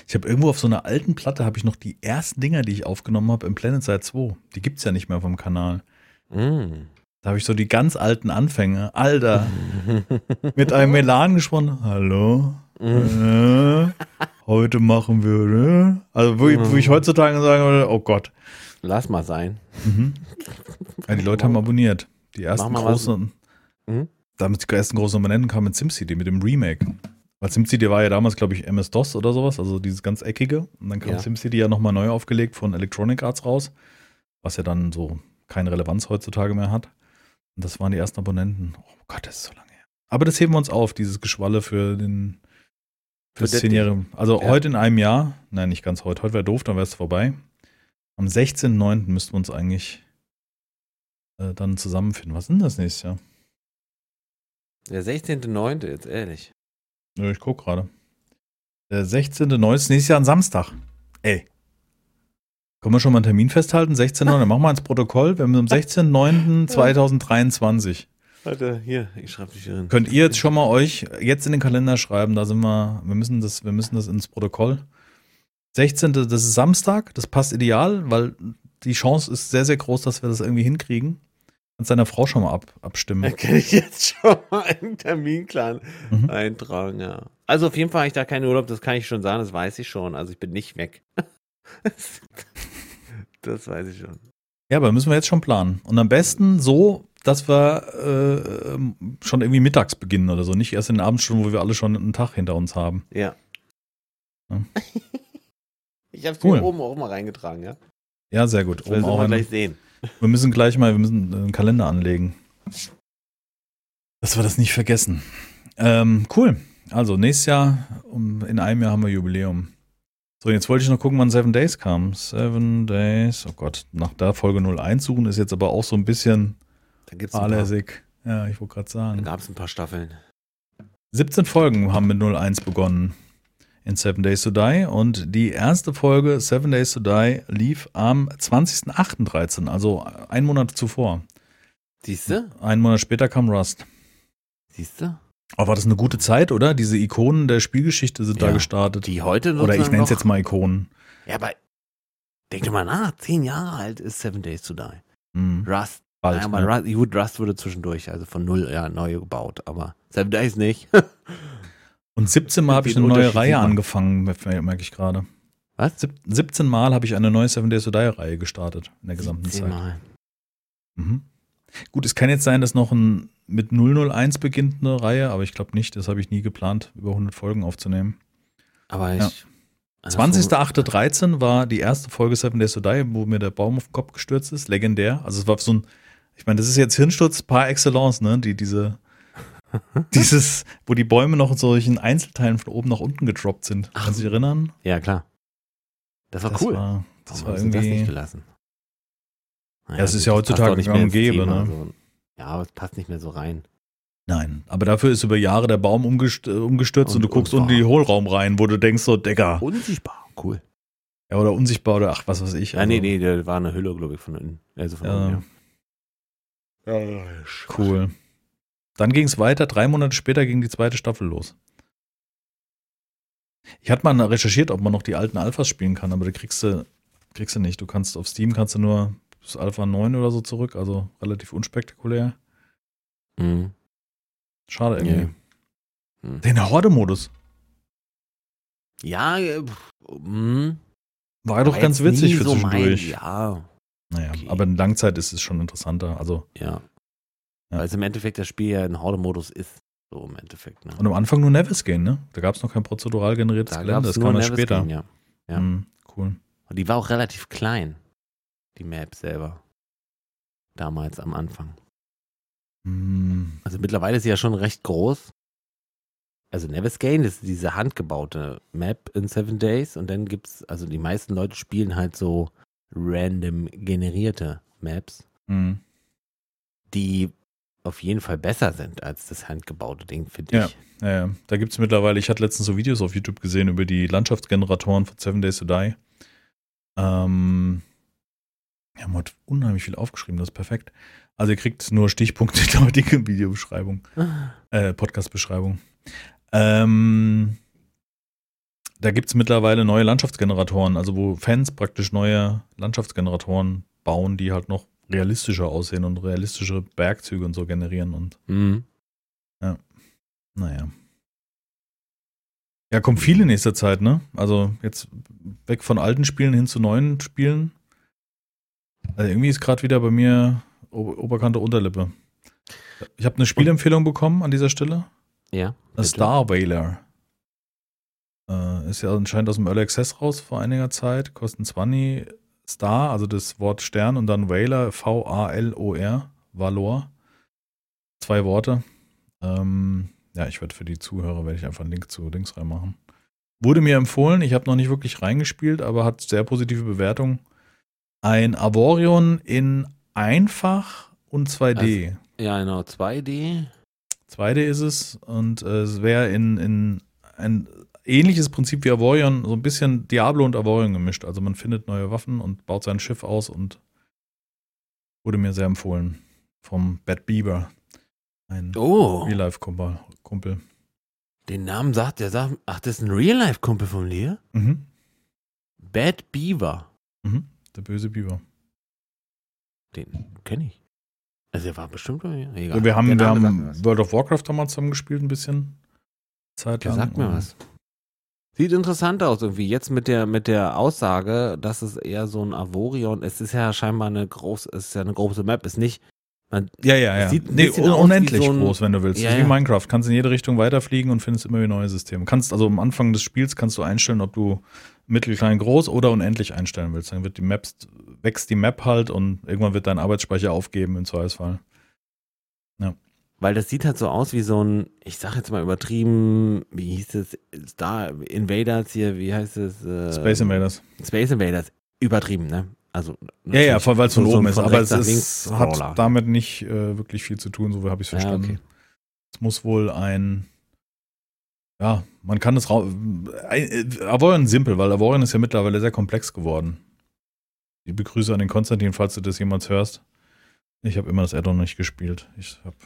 Ich habe irgendwo auf so einer alten Platte habe ich noch die ersten Dinger, die ich aufgenommen habe im Planet Side 2. Die gibt es ja nicht mehr vom Kanal. Mm. Da habe ich so die ganz alten Anfänge. Alter. mit einem Melan gesprochen. Hallo. Mm. Äh, heute machen wir, ne? Also, wo, wo, ich mhm. heutzutage sagen würde, oh Gott. Lass mal sein. Mhm. Ja, die Leute haben abonniert. Die ersten großen, mhm. damit die ersten großen Abonnenten kamen mit SimCity, mit dem Remake. Weil SimCity war ja damals, glaube ich, MS-DOS oder sowas, also dieses ganz eckige. Und dann kam ja. SimCity ja nochmal neu aufgelegt von Electronic Arts raus, was ja dann so keine Relevanz heutzutage mehr hat. Und das waren die ersten Abonnenten. Oh Gott, das ist so lange her. Aber das heben wir uns auf, dieses Geschwalle für den für zehn Jahre. Also ja. heute in einem Jahr, nein, nicht ganz heute, heute wäre doof, dann wäre es vorbei. Am 16.09. müssten wir uns eigentlich äh, dann zusammenfinden. Was ist denn das nächste Jahr? Der 16.09., jetzt ehrlich. Ja, ich guck gerade. Der 16.09. ist nächstes Jahr ein Samstag. Ey. Können wir schon mal einen Termin festhalten? 16.09. Machen wir ins Protokoll. Wir haben am 16.09.2023. Warte, hier, ich schreibe dich hier Könnt ihr jetzt schon mal euch jetzt in den Kalender schreiben, da sind wir, wir müssen das, wir müssen das ins Protokoll. 16. das ist Samstag, das passt ideal, weil die Chance ist sehr, sehr groß, dass wir das irgendwie hinkriegen. Kannst deiner Frau schon mal ab, abstimmen. Da kann ich jetzt schon mal einen Terminplan mhm. eintragen, ja. Also auf jeden Fall habe ich da keinen Urlaub, das kann ich schon sagen, das weiß ich schon. Also ich bin nicht weg. das weiß ich schon. Ja, aber müssen wir jetzt schon planen. Und am besten so, dass wir äh, ähm, schon irgendwie mittags beginnen oder so. Nicht erst in den Abendstunden, wo wir alle schon einen Tag hinter uns haben. Ja. ja. ich habe es cool. hier oben auch mal reingetragen, ja. Ja, sehr gut. Das werden wir gleich sehen. Wir müssen gleich mal, wir müssen einen Kalender anlegen. Dass wir das nicht vergessen. Ähm, cool. Also nächstes Jahr, um, in einem Jahr haben wir Jubiläum. So, jetzt wollte ich noch gucken, wann Seven Days kam. Seven Days, oh Gott, nach der Folge 01 suchen ist jetzt aber auch so ein bisschen Da gibt's fahrlässig. Ja, ich wollte gerade da sagen. gab es ein paar Staffeln. 17 Folgen haben mit 01 begonnen in Seven Days to Die und die erste Folge Seven Days to Die lief am 20.08.13, also einen Monat zuvor. Siehst du? Einen Monat später kam Rust. Siehst du? Aber war das eine gute Zeit, oder? Diese Ikonen der Spielgeschichte sind da Ja, gestartet. Die heute Oder ich nenne es noch- jetzt mal Ikonen. Ja, aber denk doch mal nach. Zehn Jahre alt ist Seven Days to Die. Hm, Rust. Bald. ja, aber ne? Rust, gut, Rust wurde zwischendurch, also von null ja, neu gebaut. Aber Seven Days nicht. Und 17 Mal habe ich eine neue Reihe angefangen, mer- merke ich gerade. Was? Sieb- 17 Mal habe ich eine neue Seven Days to Die Reihe gestartet in der gesamten Zeit. Zehnmal. Mhm. Gut, es kann jetzt sein, dass noch ein mit 001 beginnt eine Reihe, aber ich glaube nicht. Das habe ich nie geplant, über 100 Folgen aufzunehmen. Aber Ja. ich. andersrum- 20.08.13 war die erste Folge Seven Days to Die, wo mir der Baum auf den Kopf gestürzt ist. Legendär. Also es war so ein, ich meine, das ist jetzt Hirnsturz par excellence, ne? Die, diese, dieses, wo die Bäume noch in solchen Einzelteilen von oben nach unten gedroppt sind. Ach. Kannst du dich erinnern? Ja, klar. Das war Das cool. War, das Warum war sie das nicht irgendwie. gelassen? Naja, Ja, es ist ja heutzutage nicht mehr Thema, ne? so. Ja, aber es passt nicht mehr so rein. Nein, aber dafür ist über Jahre der Baum umgest äh, umgestürzt und, Und- du guckst unten in die Hohlraum rein, wo du denkst so, Digga. Unsichtbar. Cool. Ja, oder unsichtbar oder ach, was weiß ich. Ja, also, nee, nee, da war eine Hülle, glaube ich, von innen. Also von Ja. unten, ja. Cool. Dann ging es weiter. Drei Monate später ging die zweite Staffel los. Ich hatte mal recherchiert, ob man noch die alten Alphas spielen kann, aber da kriegst du, kriegst du nicht. Du kannst auf Steam kannst du nur bis Alpha 9 oder so zurück, also relativ unspektakulär. Mhm. Schade irgendwie. Mhm. Den Horde-Modus. Ja, äh, mhm. War ja doch ganz witzig für so mein- zwischendurch. Ja, Naja, okay. aber in Langzeit ist es schon interessanter. Also, ja. Ja. Weil es im Endeffekt das Spiel ja ein Horde-Modus ist. So im Endeffekt. Ne? und am Anfang nur Nevis gehen, ne? Da gab es noch kein prozedural generiertes Da Gelände, das kam erst später. Game, ja. ja. Mhm, cool. Und die war auch relativ klein, die Map selber. Damals am Anfang. Mhm. Also mittlerweile ist sie ja schon recht groß. Also Nevis Gain ist diese handgebaute Map in Seven Days und dann gibt's, also die meisten Leute spielen halt so random generierte Maps, Mhm. die auf jeden Fall besser sind als das handgebaute Ding, finde Ja. ich. Ja, ja. da gibt es mittlerweile, ich hatte letztens so Videos auf YouTube gesehen über die Landschaftsgeneratoren von Seven Days to Die. Ähm, wir haben heute unheimlich viel aufgeschrieben, das ist perfekt. Also ihr kriegt nur Stichpunkte in der heutigen Videobeschreibung, äh, Podcast-Beschreibung. Ähm, da gibt es mittlerweile neue Landschaftsgeneratoren, also wo Fans praktisch neue Landschaftsgeneratoren bauen, die halt noch realistischer aussehen und realistische Bergzüge und so generieren und Mhm. naja. Ja, kommt viel in nächster Zeit, ne? Also jetzt weg von alten Spielen hin zu neuen Spielen. Also irgendwie ist gerade wieder bei mir Ober Oberkante Unterlippe. Ich habe eine Spielempfehlung bekommen an dieser Stelle. Ja. Star Whaler. Äh, ist ja anscheinend aus dem Early Access raus vor einiger Zeit. Kosten 20 Star, also das Wort Stern und dann Whaler, V-A-L-O-R, Valor. Zwei Worte. Ähm, ja, ich werde für die Zuhörer werde ich einfach einen Link zu Links reinmachen. Wurde mir empfohlen, ich habe noch nicht wirklich reingespielt, aber hat sehr positive Bewertung. Ein Avorion in einfach und 2D. Ja, genau. 2D. 2D ist es und äh, es wäre in, in ein ähnliches Prinzip wie Avorion, so ein bisschen Diablo und Avorion gemischt. Also man findet neue Waffen und baut sein Schiff aus und wurde mir sehr empfohlen vom Bad Beaver. Ein Oh, Real-Life-Kumpel. Kumpel. den Namen sagt der sagt, ach, das ist ein Real-Life-Kumpel von dir? Mhm. Bad Beaver. Mhm. Der böse Beaver. Den kenne ich. Also der war bestimmt egal. Ja, wir haben, wir haben. World of Warcraft damals zusammen gespielt, ein bisschen. Zeit lang. sagt mir was. Sieht interessant aus irgendwie. Jetzt mit der, mit der Aussage, dass es eher so ein Avorion, es ist ja scheinbar eine groß, es ist ja eine große Map, ist nicht, man, Ja, ja, ja. Sieht Nee, unendlich so ein- groß, wenn du willst. Ja, ist wie ja. Minecraft. Kannst in jede Richtung weiterfliegen und findest immer wieder neue Systeme. Kannst also am Anfang des Spiels kannst du einstellen, ob du mittel, klein, groß oder unendlich einstellen willst. Dann wird die Maps, wächst die Map halt und irgendwann wird dein Arbeitsspeicher aufgeben im Zweifelsfall. Weil das sieht halt so aus wie so ein, ich sag jetzt mal übertrieben, wie hieß es, Star Invaders hier, wie heißt es? Äh, Space Invaders. Space Invaders. Übertrieben, ne? Also, Ja, ja, natürlich weil es von so- oben ist. Aber es ist, hat damit nicht äh, wirklich viel zu tun, so habe ich es Ja, verstanden. okay. Es muss wohl ein, ja, man kann es rau- ein- äh, Avorion simpel, weil Avorion ist ja mittlerweile sehr komplex geworden. Ich begrüße an den Konstantin, falls du das jemals hörst. Ich habe immer das Addon nicht gespielt. Ich habe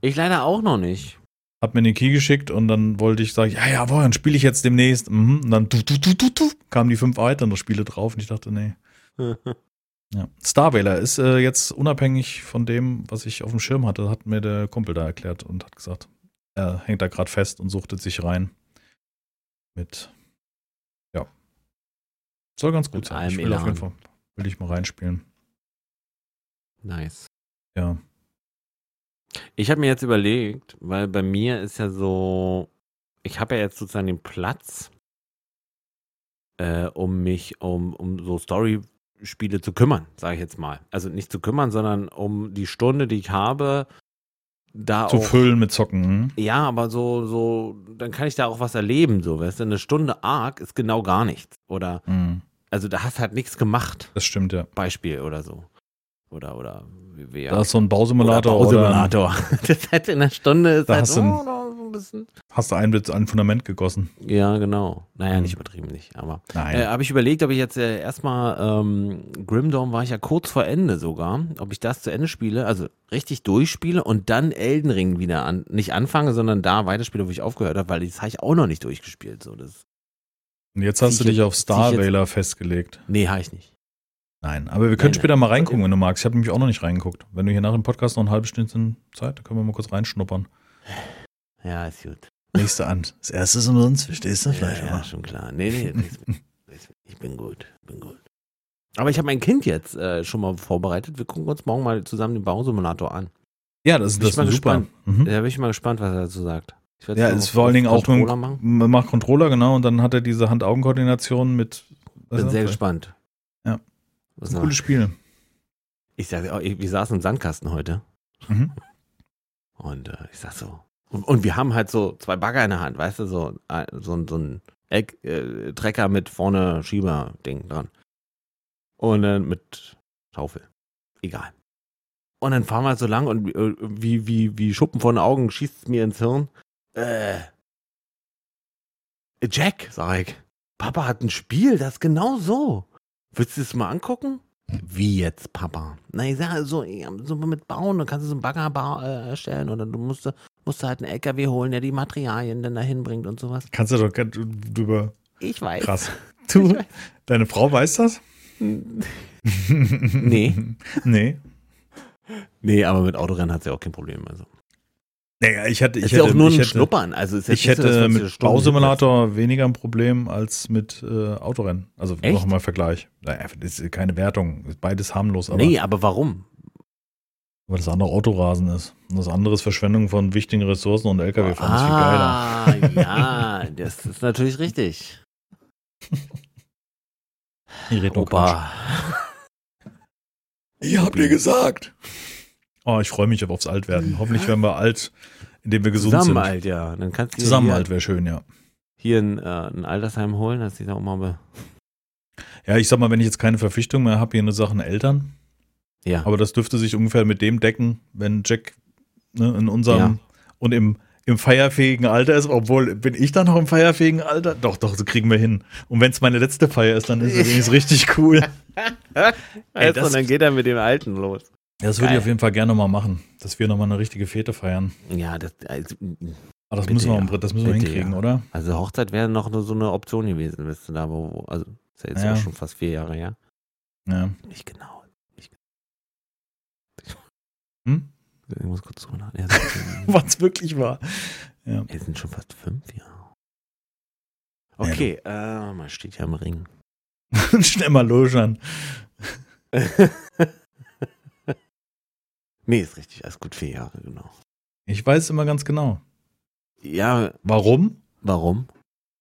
Ich leider auch noch nicht. hab mir den Key geschickt und dann wollte ich sagen, ja, ja, Avorion spiele ich jetzt demnächst. Mhm. Und dann tu, tu, tu, tu, tu, kamen die fünf weiteren Spiele drauf und ich dachte, nee. Ja. Starwailer ist äh, jetzt unabhängig von dem, was ich auf dem Schirm hatte, hat mir der Kumpel da erklärt und hat gesagt, er hängt da gerade fest und suchtet sich rein. Mit, ja. Soll ganz gut Mit sein. Ich will auf jeden Elan. Fall, will ich mal reinspielen. nice. Ja. Ich habe mir jetzt überlegt, weil bei mir ist ja so, ich habe ja jetzt sozusagen den Platz, äh, um mich um, um so Story-Spiele zu kümmern, sage ich jetzt mal. Also nicht zu kümmern, sondern um die Stunde, die ich habe, da Zu auch. füllen mit Zocken. Hm? Ja, aber so, so, dann kann ich da auch was erleben, so, weißt du, eine Stunde arg ist genau gar nichts. Oder, Hm. also da hast halt nichts gemacht, Das stimmt, ja. Beispiel oder so. Oder, oder, wir. Da ist so ein Bausimulator oder oder, Bausimulator. das halt in einer Stunde ist Da halt hast du ein- oh, ein bisschen. hast du ein, ein Fundament gegossen. Ja, genau. Naja, Hm. nicht übertrieben nicht, aber. Äh, habe ich überlegt, ob ich jetzt äh, erstmal ähm, Grim Dawn war ich ja kurz vor Ende sogar, ob ich das zu Ende spiele, also richtig durchspiele und dann Elden Ring wieder an, nicht anfange, sondern da weiterspiele, wo ich aufgehört habe, weil das habe ich auch noch nicht durchgespielt. So, das, und jetzt hast du ich dich jetzt- auf jetzt- Starwailer festgelegt. nee, habe ich nicht. Nein, aber wir können Nein, später nein. mal reingucken, wenn du magst. Ich habe nämlich auch noch nicht reingeguckt. Wenn du hier nach dem Podcast noch ein halbes Stündchen Zeit, dann können wir mal kurz reinschnuppern. Ja, ist gut. Nächste Hand. Das erste ist umsonst, verstehst du? Ja, ja, schon klar. Nee, nee, ich bin gut, bin gut. Aber ich habe mein Kind jetzt äh, schon mal vorbereitet. Wir gucken uns morgen mal zusammen den Bausimulator an. Ja, das, das ich mal ist super. gespannt. Mhm. Da bin ich mal gespannt, was er dazu sagt. Ja, ist vor allen Dingen auch mit Controller machen. Macht Controller, genau, und dann hat er diese Hand-Augen-Koordination mit. Bin ist sehr gespannt. Was cooles Spiel. Ich sag, oh, wir saßen im Sandkasten heute Mhm. und äh, ich sag so. Und, und wir haben halt so zwei Bagger in der Hand, weißt du, so, äh, so, ein- so ein Eck, äh, Trecker mit vorne Schieberding dran. Und dann mit Schaufel. Egal. Und dann fahren wir halt so lang und äh, wie, wie, wie Schuppen von den Augen schießt es mir ins Hirn. Äh. Jack, sag ich. Papa hat ein Spiel, das ist genau so. Willst du es mal angucken? Wie jetzt, Papa? Na, ich sag so, so mit Bauen, dann kannst du so einen Bagger äh, erstellen oder du musst, musst halt einen LKW holen, der die Materialien dann dahin bringt und sowas. Kannst du doch ganz drüber. Ich weiß. Krass. Du, deine Frau weiß das? Nee. nee. Nee, aber mit Autorennen hat sie auch kein Problem. Also. Naja, ich hätte, ich ist hätte, ja auch nur ich ein hätte, Schnuppern. Also ist Ich so, hätte hier mit Bausimulator weniger ein Problem als mit äh, Autorennen. Also Echt? noch mal Vergleich. Naja, das ist keine Wertung. Ist beides harmlos, aber. Nee, aber warum? weil das andere Autorasen ist. Und das andere ist Verschwendung von wichtigen Ressourcen und LKW fahren ist viel geiler. Ah, ja, das ist natürlich richtig. Opa. Ich hab dir gesagt. Oh, ich freue mich aufs Altwerden. Hoffentlich werden wir alt, indem wir gesund Zusammen sind. alt, ja. Dann kannst du Zusammen alt wäre schön, ja. hier ein, äh, ein Altersheim holen, dass die da auch mal. Ja, ich sag mal, wenn ich jetzt keine Verpflichtung mehr habe, hier eine Sachen Eltern, ja. aber das dürfte sich ungefähr mit dem decken, wenn Jack ne, in unserem Ja. und im, im feierfähigen Alter ist, obwohl bin ich dann noch im feierfähigen Alter? Doch, doch, so kriegen wir hin. Und wenn es meine letzte Feier ist, dann ist es richtig cool. Ey, das- und dann geht er mit dem Alten los. Das würde ich auf jeden Fall gerne mal machen, dass wir nochmal eine richtige Fete feiern. Ja, das, also, Aber das Bitte, müssen wir, ja. das müssen wir Bitte, hinkriegen, ja. oder? also Hochzeit wäre noch so eine Option gewesen, wisst ihr da, wo, also ist ja jetzt Ja. auch schon fast vier Jahre her. Ja. Nicht genau. Hm? Ich muss kurz. Ja, es sind- Was wirklich war. Ja. Es sind schon fast fünf Jahre. Okay, äh, mal steht ja im Ring. Schnell mal loschern. nee, ist richtig, alles gut, vier Jahre, genau. Ich weiß immer ganz genau. Ja, Warum? warum?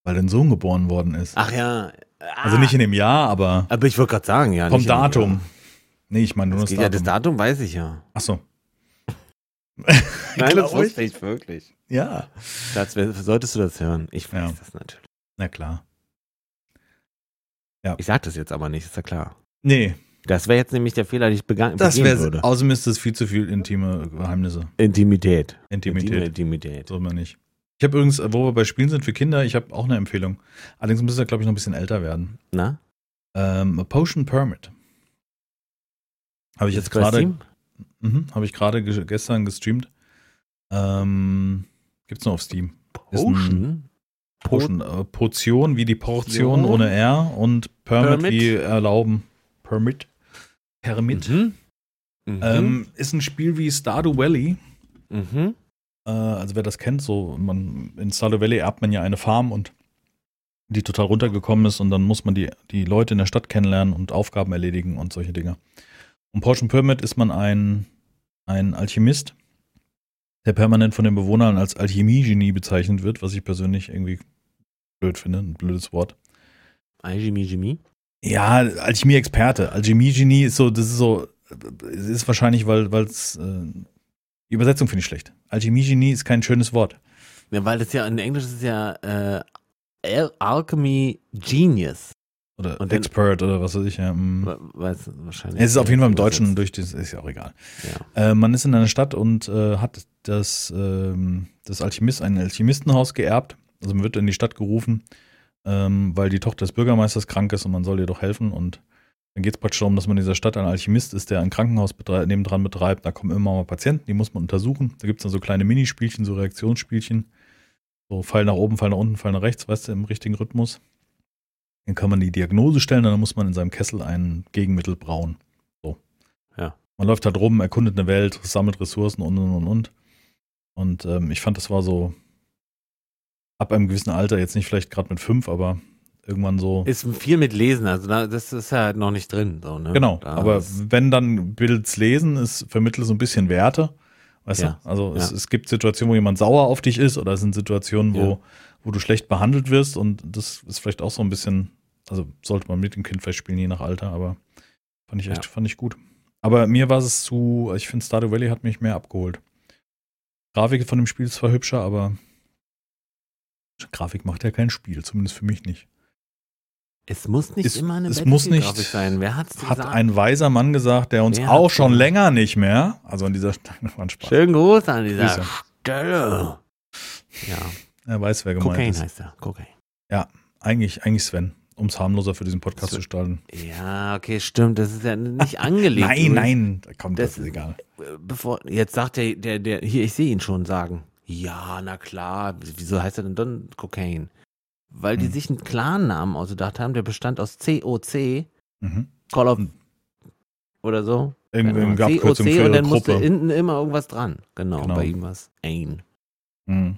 Weil ein Sohn geboren worden ist. Ach ja. Also nicht in dem Jahr, aber Aber ich wollte gerade sagen, ja. vom Datum. Nee, ich meine nur Das das geht ja, das Datum. Datum weiß ich ja. Ach so. Nein, das wusste ich wirklich. Ja. Wer- solltest du das hören? Ich weiß Ja. das natürlich. Na klar. Ich sag das jetzt aber nicht, ist ja klar. Nee, Das wäre jetzt nämlich der Fehler, den ich begangen das würde. Außerdem ist das viel zu viel intime Geheimnisse. Intimität. Intimität. Intimität. Soll man nicht. Ich habe übrigens, wo wir bei Spielen sind für Kinder, ich habe auch eine Empfehlung. Allerdings müsste er, glaube ich, noch ein bisschen älter werden. Na? Ähm, Potion Permit. Habe ich jetzt gerade, mhm, habe ich gerade ge gestern gestreamt. Ähm, gibt's nur auf Steam. Potion? Potion, äh, Potion wie die Portion Portion? ohne R und Permit, Permit? wie erlauben. Permit. Permit. Mhm. Mhm. Ähm, ist ein Spiel wie Stardew Valley. mhm. Äh, also wer das kennt, so man in Stardew Valley erbt man ja eine Farm und die total runtergekommen ist und dann muss man die, die Leute in der Stadt kennenlernen und Aufgaben erledigen und solche Dinge. Und Potion Pyramid ist man ein, ein Alchemist, der permanent von den Bewohnern als Alchemie-Genie bezeichnet wird, was ich persönlich irgendwie blöd finde, ein blödes Wort. Jimmy. Ja, Alchemie-Experte. Alchemie-Genie ist so, das ist so, es ist wahrscheinlich, weil es, äh, die Übersetzung finde ich schlecht. Alchemie-Genie ist kein schönes Wort. Ja, weil das ja in Englisch ist ja äh, Al Alchemy Genius. Oder Und Expert oder was weiß ich. Ja. mm. We- Weiß wahrscheinlich. Es ist auf jeden Fall im. Deutschen durch das, ist ja auch egal. Ja. Äh, man ist in einer Stadt und äh, hat das, ähm, das Alchemist, ein Alchemistenhaus geerbt. Also man wird in die Stadt gerufen, ähm, weil die Tochter des Bürgermeisters krank ist und man soll ihr doch helfen. Und dann geht es praktisch darum, dass man in dieser Stadt ein Alchemist ist, der ein Krankenhaus betrei- nebendran betreibt. Da kommen immer mal Patienten, die muss man untersuchen. Da gibt es dann so kleine Minispielchen, so Reaktionsspielchen. So Fall nach oben, Fall nach unten, Fall nach rechts, weißt du, im richtigen Rhythmus. Dann kann man die Diagnose stellen und dann muss man in seinem Kessel ein Gegenmittel brauen. So. Ja. Man läuft halt rum, erkundet eine Welt, sammelt Ressourcen und und und und. Und ähm, ich fand, das war so ab einem gewissen Alter, jetzt nicht vielleicht gerade mit fünf, aber irgendwann so. Ist viel mit Lesen, also da, das ist ja halt noch nicht drin. So, ne? genau. Da aber wenn dann Bilds lesen, es vermittelt so ein bisschen Werte. Weißt Ja. du? Also es, Ja. es gibt Situationen, wo jemand sauer auf dich ist, oder es sind Situationen, wo, Ja. wo du schlecht behandelt wirst und das ist vielleicht auch so ein bisschen, also sollte man mit dem Kind vielleicht spielen, je nach Alter, aber fand ich echt, fand ich gut. Aber mir war es zu, ich finde Stardew Valley hat mich mehr abgeholt. Grafik von dem Spiel ist zwar hübscher, aber Grafik macht ja kein Spiel, zumindest für mich nicht. Es muss nicht Es- immer eine es muss nicht- Battlefield-Grafik sein. Wer hat's Hat gesagt? ein weiser Mann gesagt, der uns Wer auch schon gesagt? länger nicht mehr, also an dieser Stelle war Spaß. Schönen Gruß an dieser Grüße. Stelle. Ja, Er weiß, wer gemeint Cocaine ist. heißt er. Cocaine. Eigentlich, eigentlich Sven, um es harmloser für diesen Podcast Sven. zu gestalten. Ja, okay, stimmt. Das ist ja nicht angelegt. Nein, nein, komm, das, Das ist egal. Bevor, jetzt sagt der, der, der, hier, ich sehe ihn schon sagen. Ja, na klar. Wieso heißt er denn dann Cocaine? Weil die Hm. sich einen klaren Namen ausgedacht haben, der bestand aus COC, Mhm. Call of Hm. oder so. Irgendwie Keine eine Ahnung, Abkürzung COC und dann Gruppe. musste hinten immer irgendwas dran. Genau, Genau. bei ihm was. Ein. Mhm.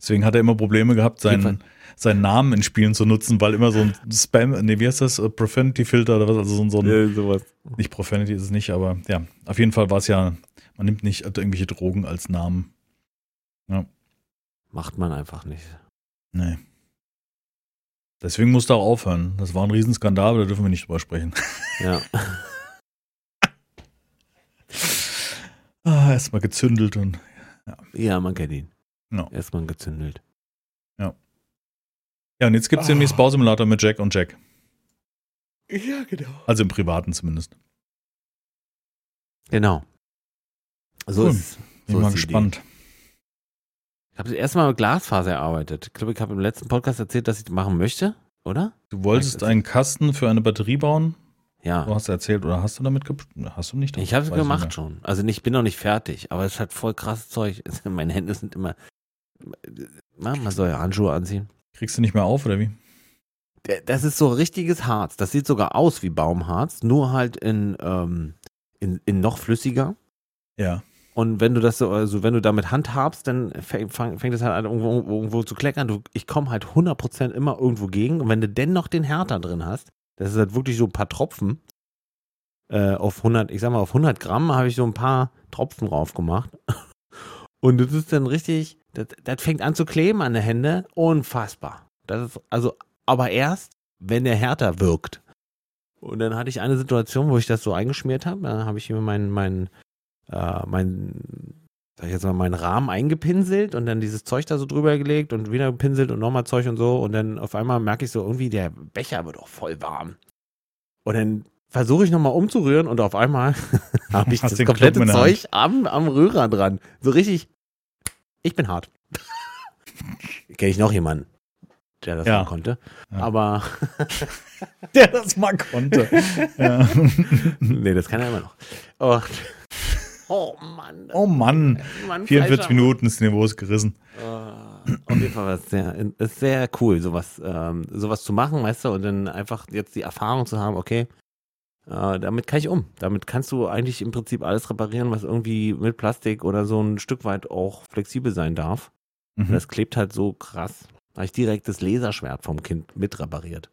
Deswegen hat er immer Probleme gehabt, seinen, seinen Namen in Spielen zu nutzen, weil immer so ein Spam, nee, wie heißt das? Äh, Profanity-Filter oder was? Also so ein, so ein sowas. nicht Profanity ist es nicht, aber ja, auf jeden Fall war es ja, man nimmt nicht irgendwelche Drogen als Namen. Macht man einfach nicht. Nee. Deswegen musste er auch aufhören. Das war ein Riesenskandal, da dürfen wir nicht drüber sprechen. Ja. Ah, erstmal gezündelt und ja, man kennt ihn. Ja. Erstmal gezündelt. ja, und jetzt gibt es Ah. demnächst Bausimulator mit Jack und Jack. Ja, genau. Also im Privaten zumindest. Genau. So Cool. ist Bin so mal ist die gespannt. Idee. Ich habe das erste Mal mit Glasfaser erarbeitet. Ich glaube, ich habe im letzten Podcast erzählt, dass ich das machen möchte, oder? Du wolltest ich einen Kasten für eine Batterie bauen. Du Ja. hast erzählt, oder hast du damit Hast du nicht? Ich habe es gemacht schon. Also ich bin noch nicht fertig, aber es ist halt voll krasses Zeug. Meine Hände sind immer. Man soll ja Handschuhe anziehen. Kriegst du nicht mehr auf, oder wie? Das ist so richtiges Harz. Das sieht sogar aus wie Baumharz, nur halt in, ähm, in, in noch flüssiger. Ja. Und wenn du das so, also wenn du damit handhabst, dann fäng- fang- fängt es halt an, irgendwo, irgendwo zu kleckern. Du, ich komme halt 100% immer irgendwo gegen. Und wenn du dennoch den Härter drin hast, das ist halt wirklich so ein paar Tropfen. Äh, auf 100, ich sag mal, auf 100 Gramm habe ich so ein paar Tropfen drauf gemacht. Und das ist dann richtig, das, das fängt an zu kleben an den Hände. Unfassbar. Das ist, also, aber erst, wenn der härter wirkt. Und dann hatte ich eine Situation, wo ich das so eingeschmiert habe. Dann habe ich mir meinen, meinen, äh, mein sag ich jetzt mal, meinen Rahmen eingepinselt und dann dieses Zeug da so drüber gelegt und wieder gepinselt und nochmal Zeug und so. Und dann auf einmal merke ich so, irgendwie der Becher wird auch voll warm. Und dann versuche ich nochmal umzurühren und auf einmal habe ich Hast das komplette Zeug am, am Rührer dran. So richtig, ich bin hart. Kenne ich noch jemanden, der das Ja. mal konnte. Ja. Aber Der das mal konnte. ja. nee, das kann er immer noch. Und, oh Mann. Oh Mann. Mann 44 falscher Minuten, das Niveau ist gerissen. Äh, auf jeden Fall war es sehr, ist sehr cool, sowas, ähm, sowas zu machen, weißt du, und dann einfach jetzt die Erfahrung zu haben, okay, äh, damit kann ich um. Damit kannst du eigentlich im Prinzip alles reparieren, was irgendwie mit Plastik oder so ein Stück weit auch flexibel sein darf. Und Mhm. das klebt halt so krass. Da habe ich direkt das Laserschwert vom Kind mit repariert.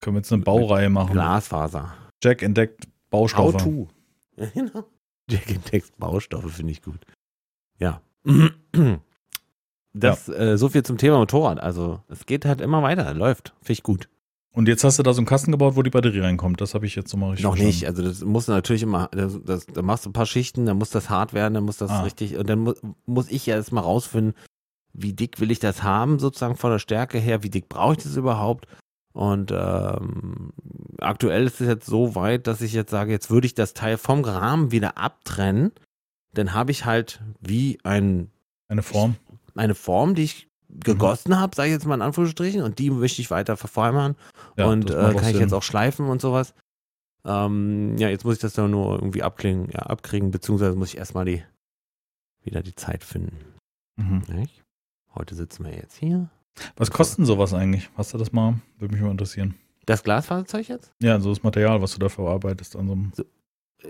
Können wir jetzt eine Baureihe machen. Glasfaser. Jack entdeckt Baustoffe. How to. Genau. Jack Text Baustoffe finde ich gut. Ja. Das, Äh, so viel zum Thema Motorrad. Also, es geht halt immer weiter, läuft. Finde ich gut. Und jetzt hast du da so einen Kasten gebaut, wo die Batterie reinkommt. Das habe ich jetzt nochmal richtig Noch verstanden. nicht. Also, das muss natürlich immer, das, das, da machst du ein paar Schichten, dann muss das hart werden, dann muss das Ah. richtig, und dann mu muss ich ja erstmal rausfinden, wie dick will ich das haben, sozusagen von der Stärke her, wie dick brauche ich das überhaupt? Und ähm, aktuell ist es jetzt so weit, dass ich jetzt sage, jetzt würde ich das Teil vom Rahmen wieder abtrennen. Dann habe ich halt wie ein, Eine Form. eine Form, die ich gegossen habe, sage ich jetzt mal in Anführungsstrichen, und die möchte ich weiter verfeinern Ja, und äh, kann ich Sinn. jetzt auch schleifen und sowas. Ähm, ja, jetzt muss ich das dann nur irgendwie abklingen, ja, abkriegen, beziehungsweise muss ich erstmal die wieder die Zeit finden. Mhm. Heute sitzen wir jetzt hier. Was kostet sowas eigentlich? Hast du das mal? Würde mich mal interessieren. Das Glasfaserzeug jetzt? Ja, so das Material, was du da verarbeitest an so einem.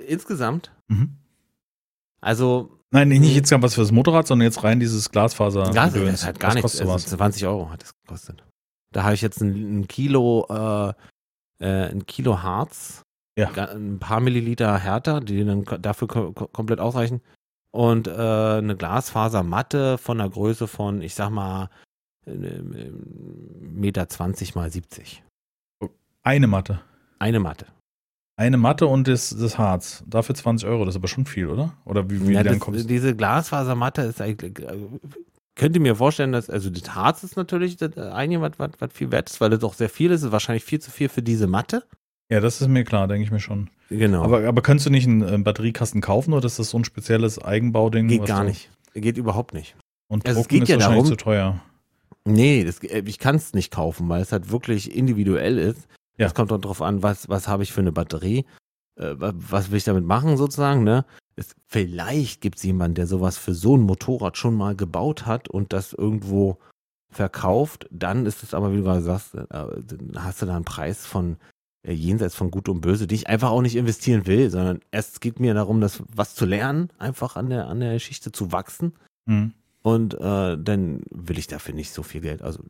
Insgesamt. Mhm. Also, Nein, nicht jetzt was für das Motorrad, sondern jetzt rein dieses Glasfaser. Glas das hat gar nichts. Also was? 20 Euro hat es gekostet. Da habe ich jetzt ein, ein Kilo, äh, äh, ein Kilo Harz, Ja. ein paar Milliliter härter, die dann dafür ko ko- komplett ausreichen. Und äh, eine Glasfasermatte von der Größe von, ich sag mal, äh, Meter 20 mal 70. Eine Matte. Eine Matte. Eine Matte und das, das Harz. Dafür 20 Euro, das ist aber schon viel, oder? Oder wie, wie Ja, dann das, kommst diese Glasfasermatte ist eigentlich, äh, könnt ihr mir vorstellen, dass, also das Harz ist natürlich das eine, was, was, was viel wert ist, weil das auch sehr viel ist, ist wahrscheinlich viel zu viel für diese Matte. Ja, das ist mir klar, denke ich mir schon. Genau. Aber, aber könntest du nicht einen äh, Batteriekasten kaufen oder ist das so ein spezielles Eigenbauding? geht gar nicht. Geht überhaupt nicht. Und Also es drucken geht ist ja wahrscheinlich darum- zu teuer. Nee, das, äh, ich kann es nicht kaufen, weil es halt wirklich individuell ist. Ja. Es kommt auch drauf an, was, was habe ich für eine Batterie, äh, wa- was will ich damit machen sozusagen, ne? Es, vielleicht gibt es jemanden, der sowas für so ein Motorrad schon mal gebaut hat und das irgendwo verkauft. Dann ist es aber, wie du gerade sagst, äh, dann hast du da einen Preis von äh, jenseits von Gut und Böse, die ich einfach auch nicht investieren will, sondern erst geht mir darum, das was zu lernen, einfach an der, an der Geschichte zu wachsen. Hm. Und äh, dann will ich dafür nicht so viel Geld. Also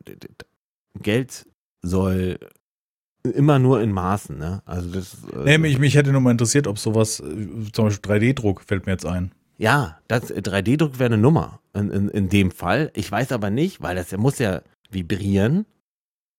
Geld soll immer nur in Maßen, ne? Also das. Äh, Nee, mich, mich hätte nur mal interessiert, ob sowas, äh, zum Beispiel 3D-Druck fällt mir jetzt ein. Ja, das äh, 3D-Druck wäre eine Nummer in, in, in dem Fall. Ich weiß aber nicht, weil das muss ja vibrieren.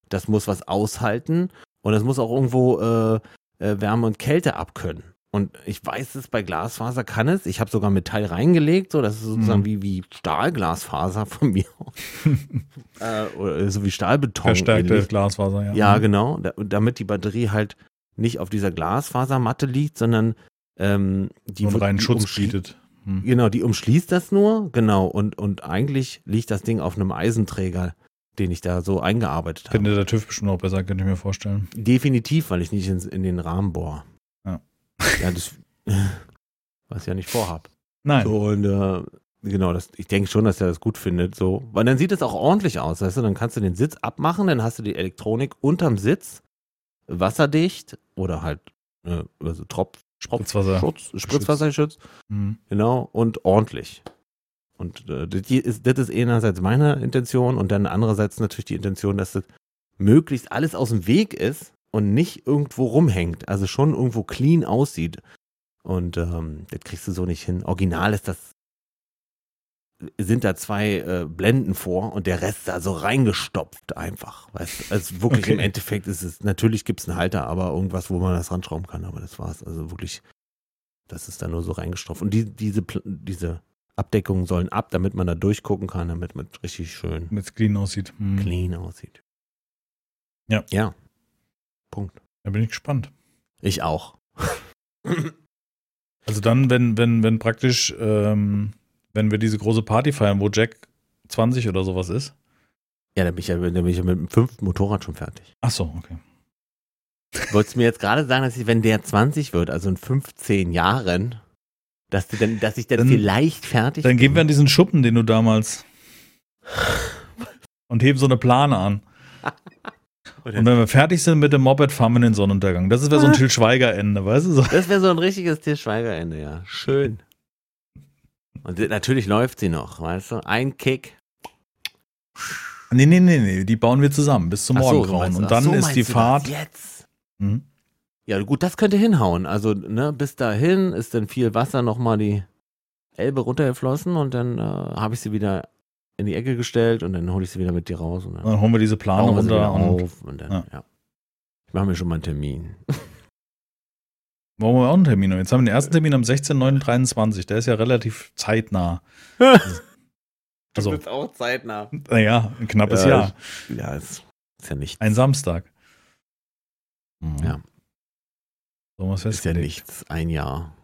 Das muss was aushalten und das muss auch irgendwo äh, äh, Wärme und Kälte abkönnen. Und ich weiß es, bei Glasfaser kann es. Ich habe sogar Metall reingelegt, so das ist sozusagen Mhm. wie, wie Stahlglasfaser von mir aus. äh, oder so wie Stahlbeton. Verstärkte. Glasfaser, ja. Ja, genau. Da, damit die Batterie halt nicht auf dieser Glasfasermatte liegt, sondern ähm, die Und reinen Schutz bietet. Hm. Genau, die umschließt das nur, genau. Und, und eigentlich liegt das Ding auf einem Eisenträger, den ich da so eingearbeitet habe. Könnte der TÜV bestimmt auch besser, könnte ich mir vorstellen. Definitiv, weil ich nicht ins, in den Rahmen bohre. Ja. Das, was ich ja nicht vorhab. Nein. So, und äh, genau, das, ich denke schon, dass er das gut findet. So. Weil dann sieht es auch ordentlich aus, weißt du, dann kannst du den Sitz abmachen, dann hast du die Elektronik unterm Sitz, wasserdicht oder halt äh, also Tropf, Spritzwasser. Schutz, Spritzwasserschutz. Hm. Genau, und ordentlich. Und äh, das ist, das ist einerseits meine Intention und dann andererseits natürlich die Intention, dass das möglichst alles aus dem Weg ist und nicht irgendwo rumhängt. Also schon irgendwo clean aussieht. Und ähm, das kriegst du so nicht hin. Original ist das, sind da zwei äh, Blenden vor und der Rest da so reingestopft einfach. Weißt du, also wirklich Okay. im Endeffekt ist es, natürlich gibt es einen Halter, aber irgendwas, wo man das ranschrauben kann, aber das war's. Also wirklich, das ist da nur so reingestopft. Und die, diese, diese Abdeckungen sollen ab, damit man da durchgucken kann, damit man richtig schön Damit es clean aussieht. Hm. clean aussieht. Ja. Ja. Punkt. Da bin ich gespannt. Ich auch. Also dann, wenn, wenn, wenn praktisch, ähm, wenn wir diese große Party feiern, wo Jack 20 oder sowas ist. Ja, dann bin ich ja, dann bin ich ja mit dem fünften Motorrad schon fertig. Ach so, okay. Wolltest du mir jetzt gerade sagen, dass ich, wenn der 20 wird, also in 15 Jahren, dass, du dann, dass ich dann, Dann- vielleicht fertig Dann bin? gehen wir an diesen Schuppen, den du damals und heben so eine Plane an. Und wenn wir fertig sind mit dem Moped, fahren wir in den Sonnenuntergang. Das wäre so ein Til Schweiger-Ende, weißt du? So. Das wäre so ein richtiges Til Schweiger-Ende, ja. Schön. Und natürlich läuft sie noch, weißt du? Ein Kick. Nee, nee, nee, nee, die bauen wir zusammen bis zum so, Morgengrauen. du- und dann so ist die du das Fahrt. Jetzt. Mhm. Ja, gut, das könnte hinhauen. Also, ne, bis dahin ist dann viel Wasser nochmal die Elbe runtergeflossen und dann äh, habe ich sie wieder in die Ecke gestellt und dann hole ich sie wieder mit dir raus und dann Dann holen wir diese Plane runter und auf und dann, Ja. ja. Ich mache mir schon mal einen Termin. wollen wir auch einen Termin. Und jetzt haben wir den ersten Termin am 16.09.23. Der ist ja relativ zeitnah. Also, bist auch zeitnah. naja, ein knappes Ja, Jahr. Ja, ist, ist ja nichts. Ein Samstag. Mhm. Ja. So was ist ja nichts. Ein Jahr.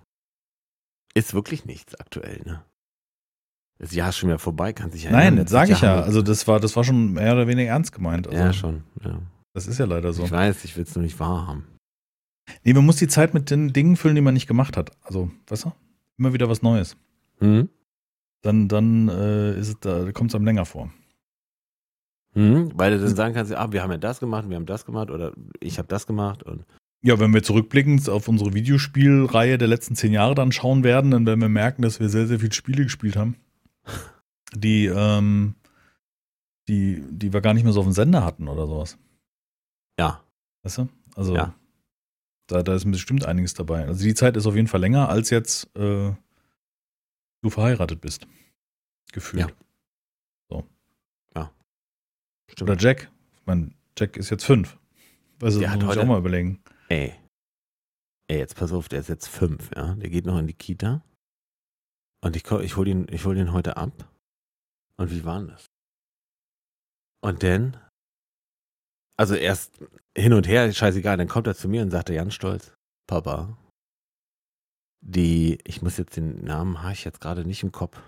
Ist wirklich nichts aktuell, ne? Das Jahr ist schon wieder vorbei, kann sich ja Nein, Letztes sage ich ja. Also das war, das war schon mehr oder weniger ernst gemeint. Also, ja, schon. Ja. Das ist ja leider so. Ich weiß, ich will es nur nicht wahrhaben. Nee, man muss die Zeit mit den Dingen füllen, die man nicht gemacht hat. Also, weißt du? Immer wieder was Neues. Hm? Dann, dann äh, ist es da, kommt es einem länger vor. Hm? Weil du dann sagen kannst, ah, wir haben ja das gemacht, wir haben das gemacht oder ich habe das gemacht und Ja, wenn wir zurückblickend auf unsere Videospielreihe der letzten zehn Jahre dann schauen werden, dann werden wir merken, dass wir sehr, sehr viele Spiele gespielt haben, die, ähm, die, die wir gar nicht mehr so auf dem Sender hatten oder sowas. ja. Weißt du? Also, Ja. da, da ist bestimmt einiges dabei. Also, die Zeit ist auf jeden Fall länger, als jetzt äh, du verheiratet bist. Gefühlt. Ja. Stimmt. Oder Jack. Ich meine, Jack ist jetzt fünf. Weißt du, Der das muss ich auch mal überlegen. Ey. Ey, jetzt pass auf, der ist jetzt fünf, ja. Der geht noch in die Kita. Und ich, ich hol ihn, ich hol ihn heute ab. Und wie war denn das? Und dann, also erst hin und her, scheißegal, dann kommt er zu mir und sagt er ganz stolz, Papa, die, ich muss jetzt den Namen, habe ich jetzt gerade nicht im Kopf.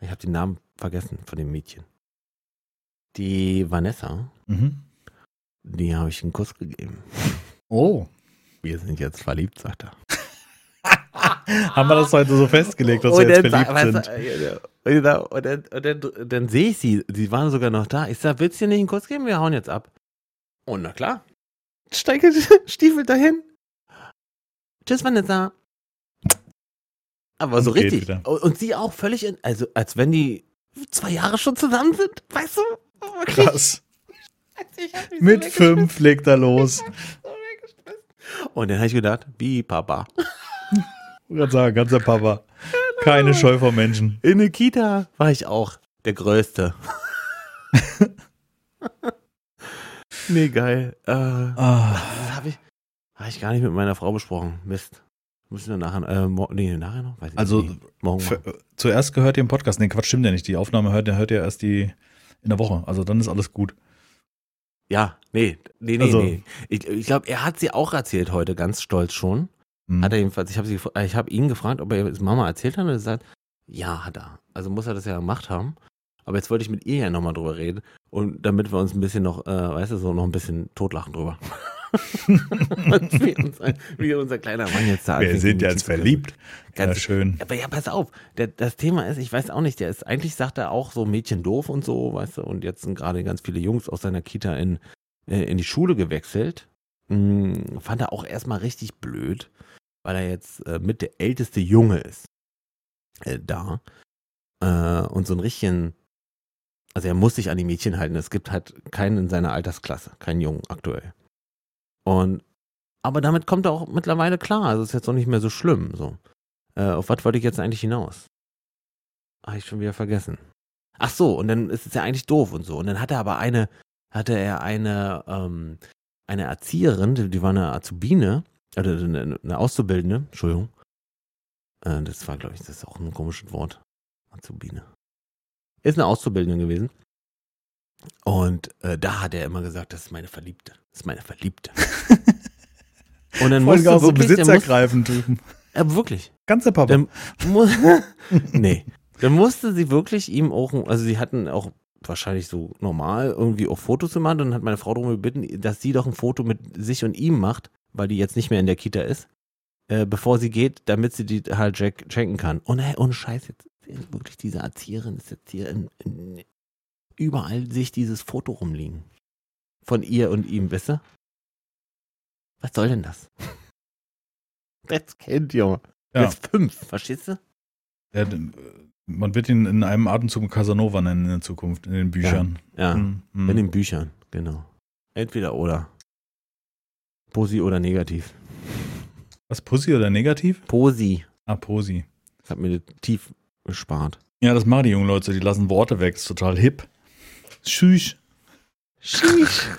Ich habe den Namen vergessen von dem Mädchen. Die Vanessa, Mhm. die habe ich einen Kuss gegeben. Oh. Wir sind jetzt verliebt, sagt er. Haben wir das heute so festgelegt, dass Und wir jetzt verliebt sind? Genau, Und dann, und dann, dann sehe ich sie, sie waren sogar noch da. Ich sag, willst du dir nicht einen Kuss geben? Wir hauen jetzt ab. Und na klar. Steige Stiefel dahin. Tschüss, Vanessa. Aber so Und richtig. wieder. Und sie auch völlig, in, also als wenn die zwei Jahre schon zusammen sind, weißt du? Wirklich. Krass. So Mit weggeschmissen. fünf legt er los. So. Und dann habe ich gedacht, wie Papa. Kann sagen, ganzer Papa. Keine Scheu vor Menschen. In der Kita war ich auch der Größte. nee, geil. Äh, Ah, das habe ich, hab ich gar nicht mit meiner Frau besprochen. Mist. Müssen wir nachher, äh, nee, nachher noch? Weiß also nicht. morgen für, zuerst gehört ihr im Podcast. Nee, Quatsch, stimmt ja nicht. Die Aufnahme hört, hört ja erst die in der Woche. Also dann ist alles gut. Ja, nee, nee, nee, Also- nee. Ich, ich glaube, er hat sie auch erzählt heute, ganz stolz schon. Hm. Hat er jedenfalls, ich habe ich hab ihn gefragt, ob er es Mama erzählt hat und er sagt, ja, hat er. Also muss er das ja gemacht haben. Aber jetzt wollte ich mit ihr ja nochmal drüber reden und damit wir uns ein bisschen noch, äh, weißt du, so noch ein bisschen totlachen drüber. Wie, unser, wie unser kleiner Mann jetzt da Wir sind die jetzt verliebt. Ja, Ganz, schön. aber ja, pass auf, der, das Thema ist, ich weiß auch nicht, der ist, eigentlich sagt er auch so Mädchen doof und so, weißt du, und jetzt sind gerade ganz viele Jungs aus seiner Kita in, äh, in die Schule gewechselt. Hm, fand er auch erstmal richtig blöd, weil er jetzt äh, mit der älteste Junge ist. Äh, da. Äh, und so ein richtigen, also er muss sich an die Mädchen halten. Es gibt halt keinen in seiner Altersklasse, keinen Jungen aktuell. Und aber damit kommt er auch mittlerweile klar. Also ist jetzt auch nicht mehr so schlimm. So. Äh, auf was wollte ich jetzt eigentlich hinaus? Habe ich schon wieder vergessen. Ach so, und dann ist es ja eigentlich doof und so. Und dann hat er aber eine, hatte er eine, ähm, eine Erzieherin, die war eine Azubine, oder eine, eine Auszubildende, Entschuldigung. Äh, das war, glaube ich, das ist auch ein komisches Wort. Azubine. Ist eine Auszubildende gewesen. Und äh, da hat er immer gesagt, das ist meine Verliebte. Das ist meine Verliebte. Und dann musste auch so muss, besitzergreifend drüben. äh, wirklich. Ganze Papa. Dann, mu nee. Dann musste sie wirklich ihm auch, also sie hatten auch wahrscheinlich so normal irgendwie auch Fotos gemacht und dann hat meine Frau darum gebeten, dass sie doch ein Foto mit sich und ihm macht, weil die jetzt nicht mehr in der Kita ist, äh, bevor sie geht, damit sie die halt Jack schenken kann. Und hey, ohne Scheiß, jetzt wirklich diese Erzieherin ist jetzt hier in, in, überall sich dieses Foto rumliegen. Von ihr und ihm, wisst ihr? Was soll denn das? Das Kind, Junge. Ja. Fünf, verstehst du? Ja, d- man wird ihn in einem Atemzug Casanova nennen in der Zukunft, in den Büchern. Ja, Hm, hm. in den Büchern, genau. Entweder oder. Posi oder negativ. Was, Pussy oder negativ? Posi. Ah, Posi. Das hat mir tief gespart. Ja, das machen die jungen Leute, die lassen Worte weg, ist total hip. Schüch.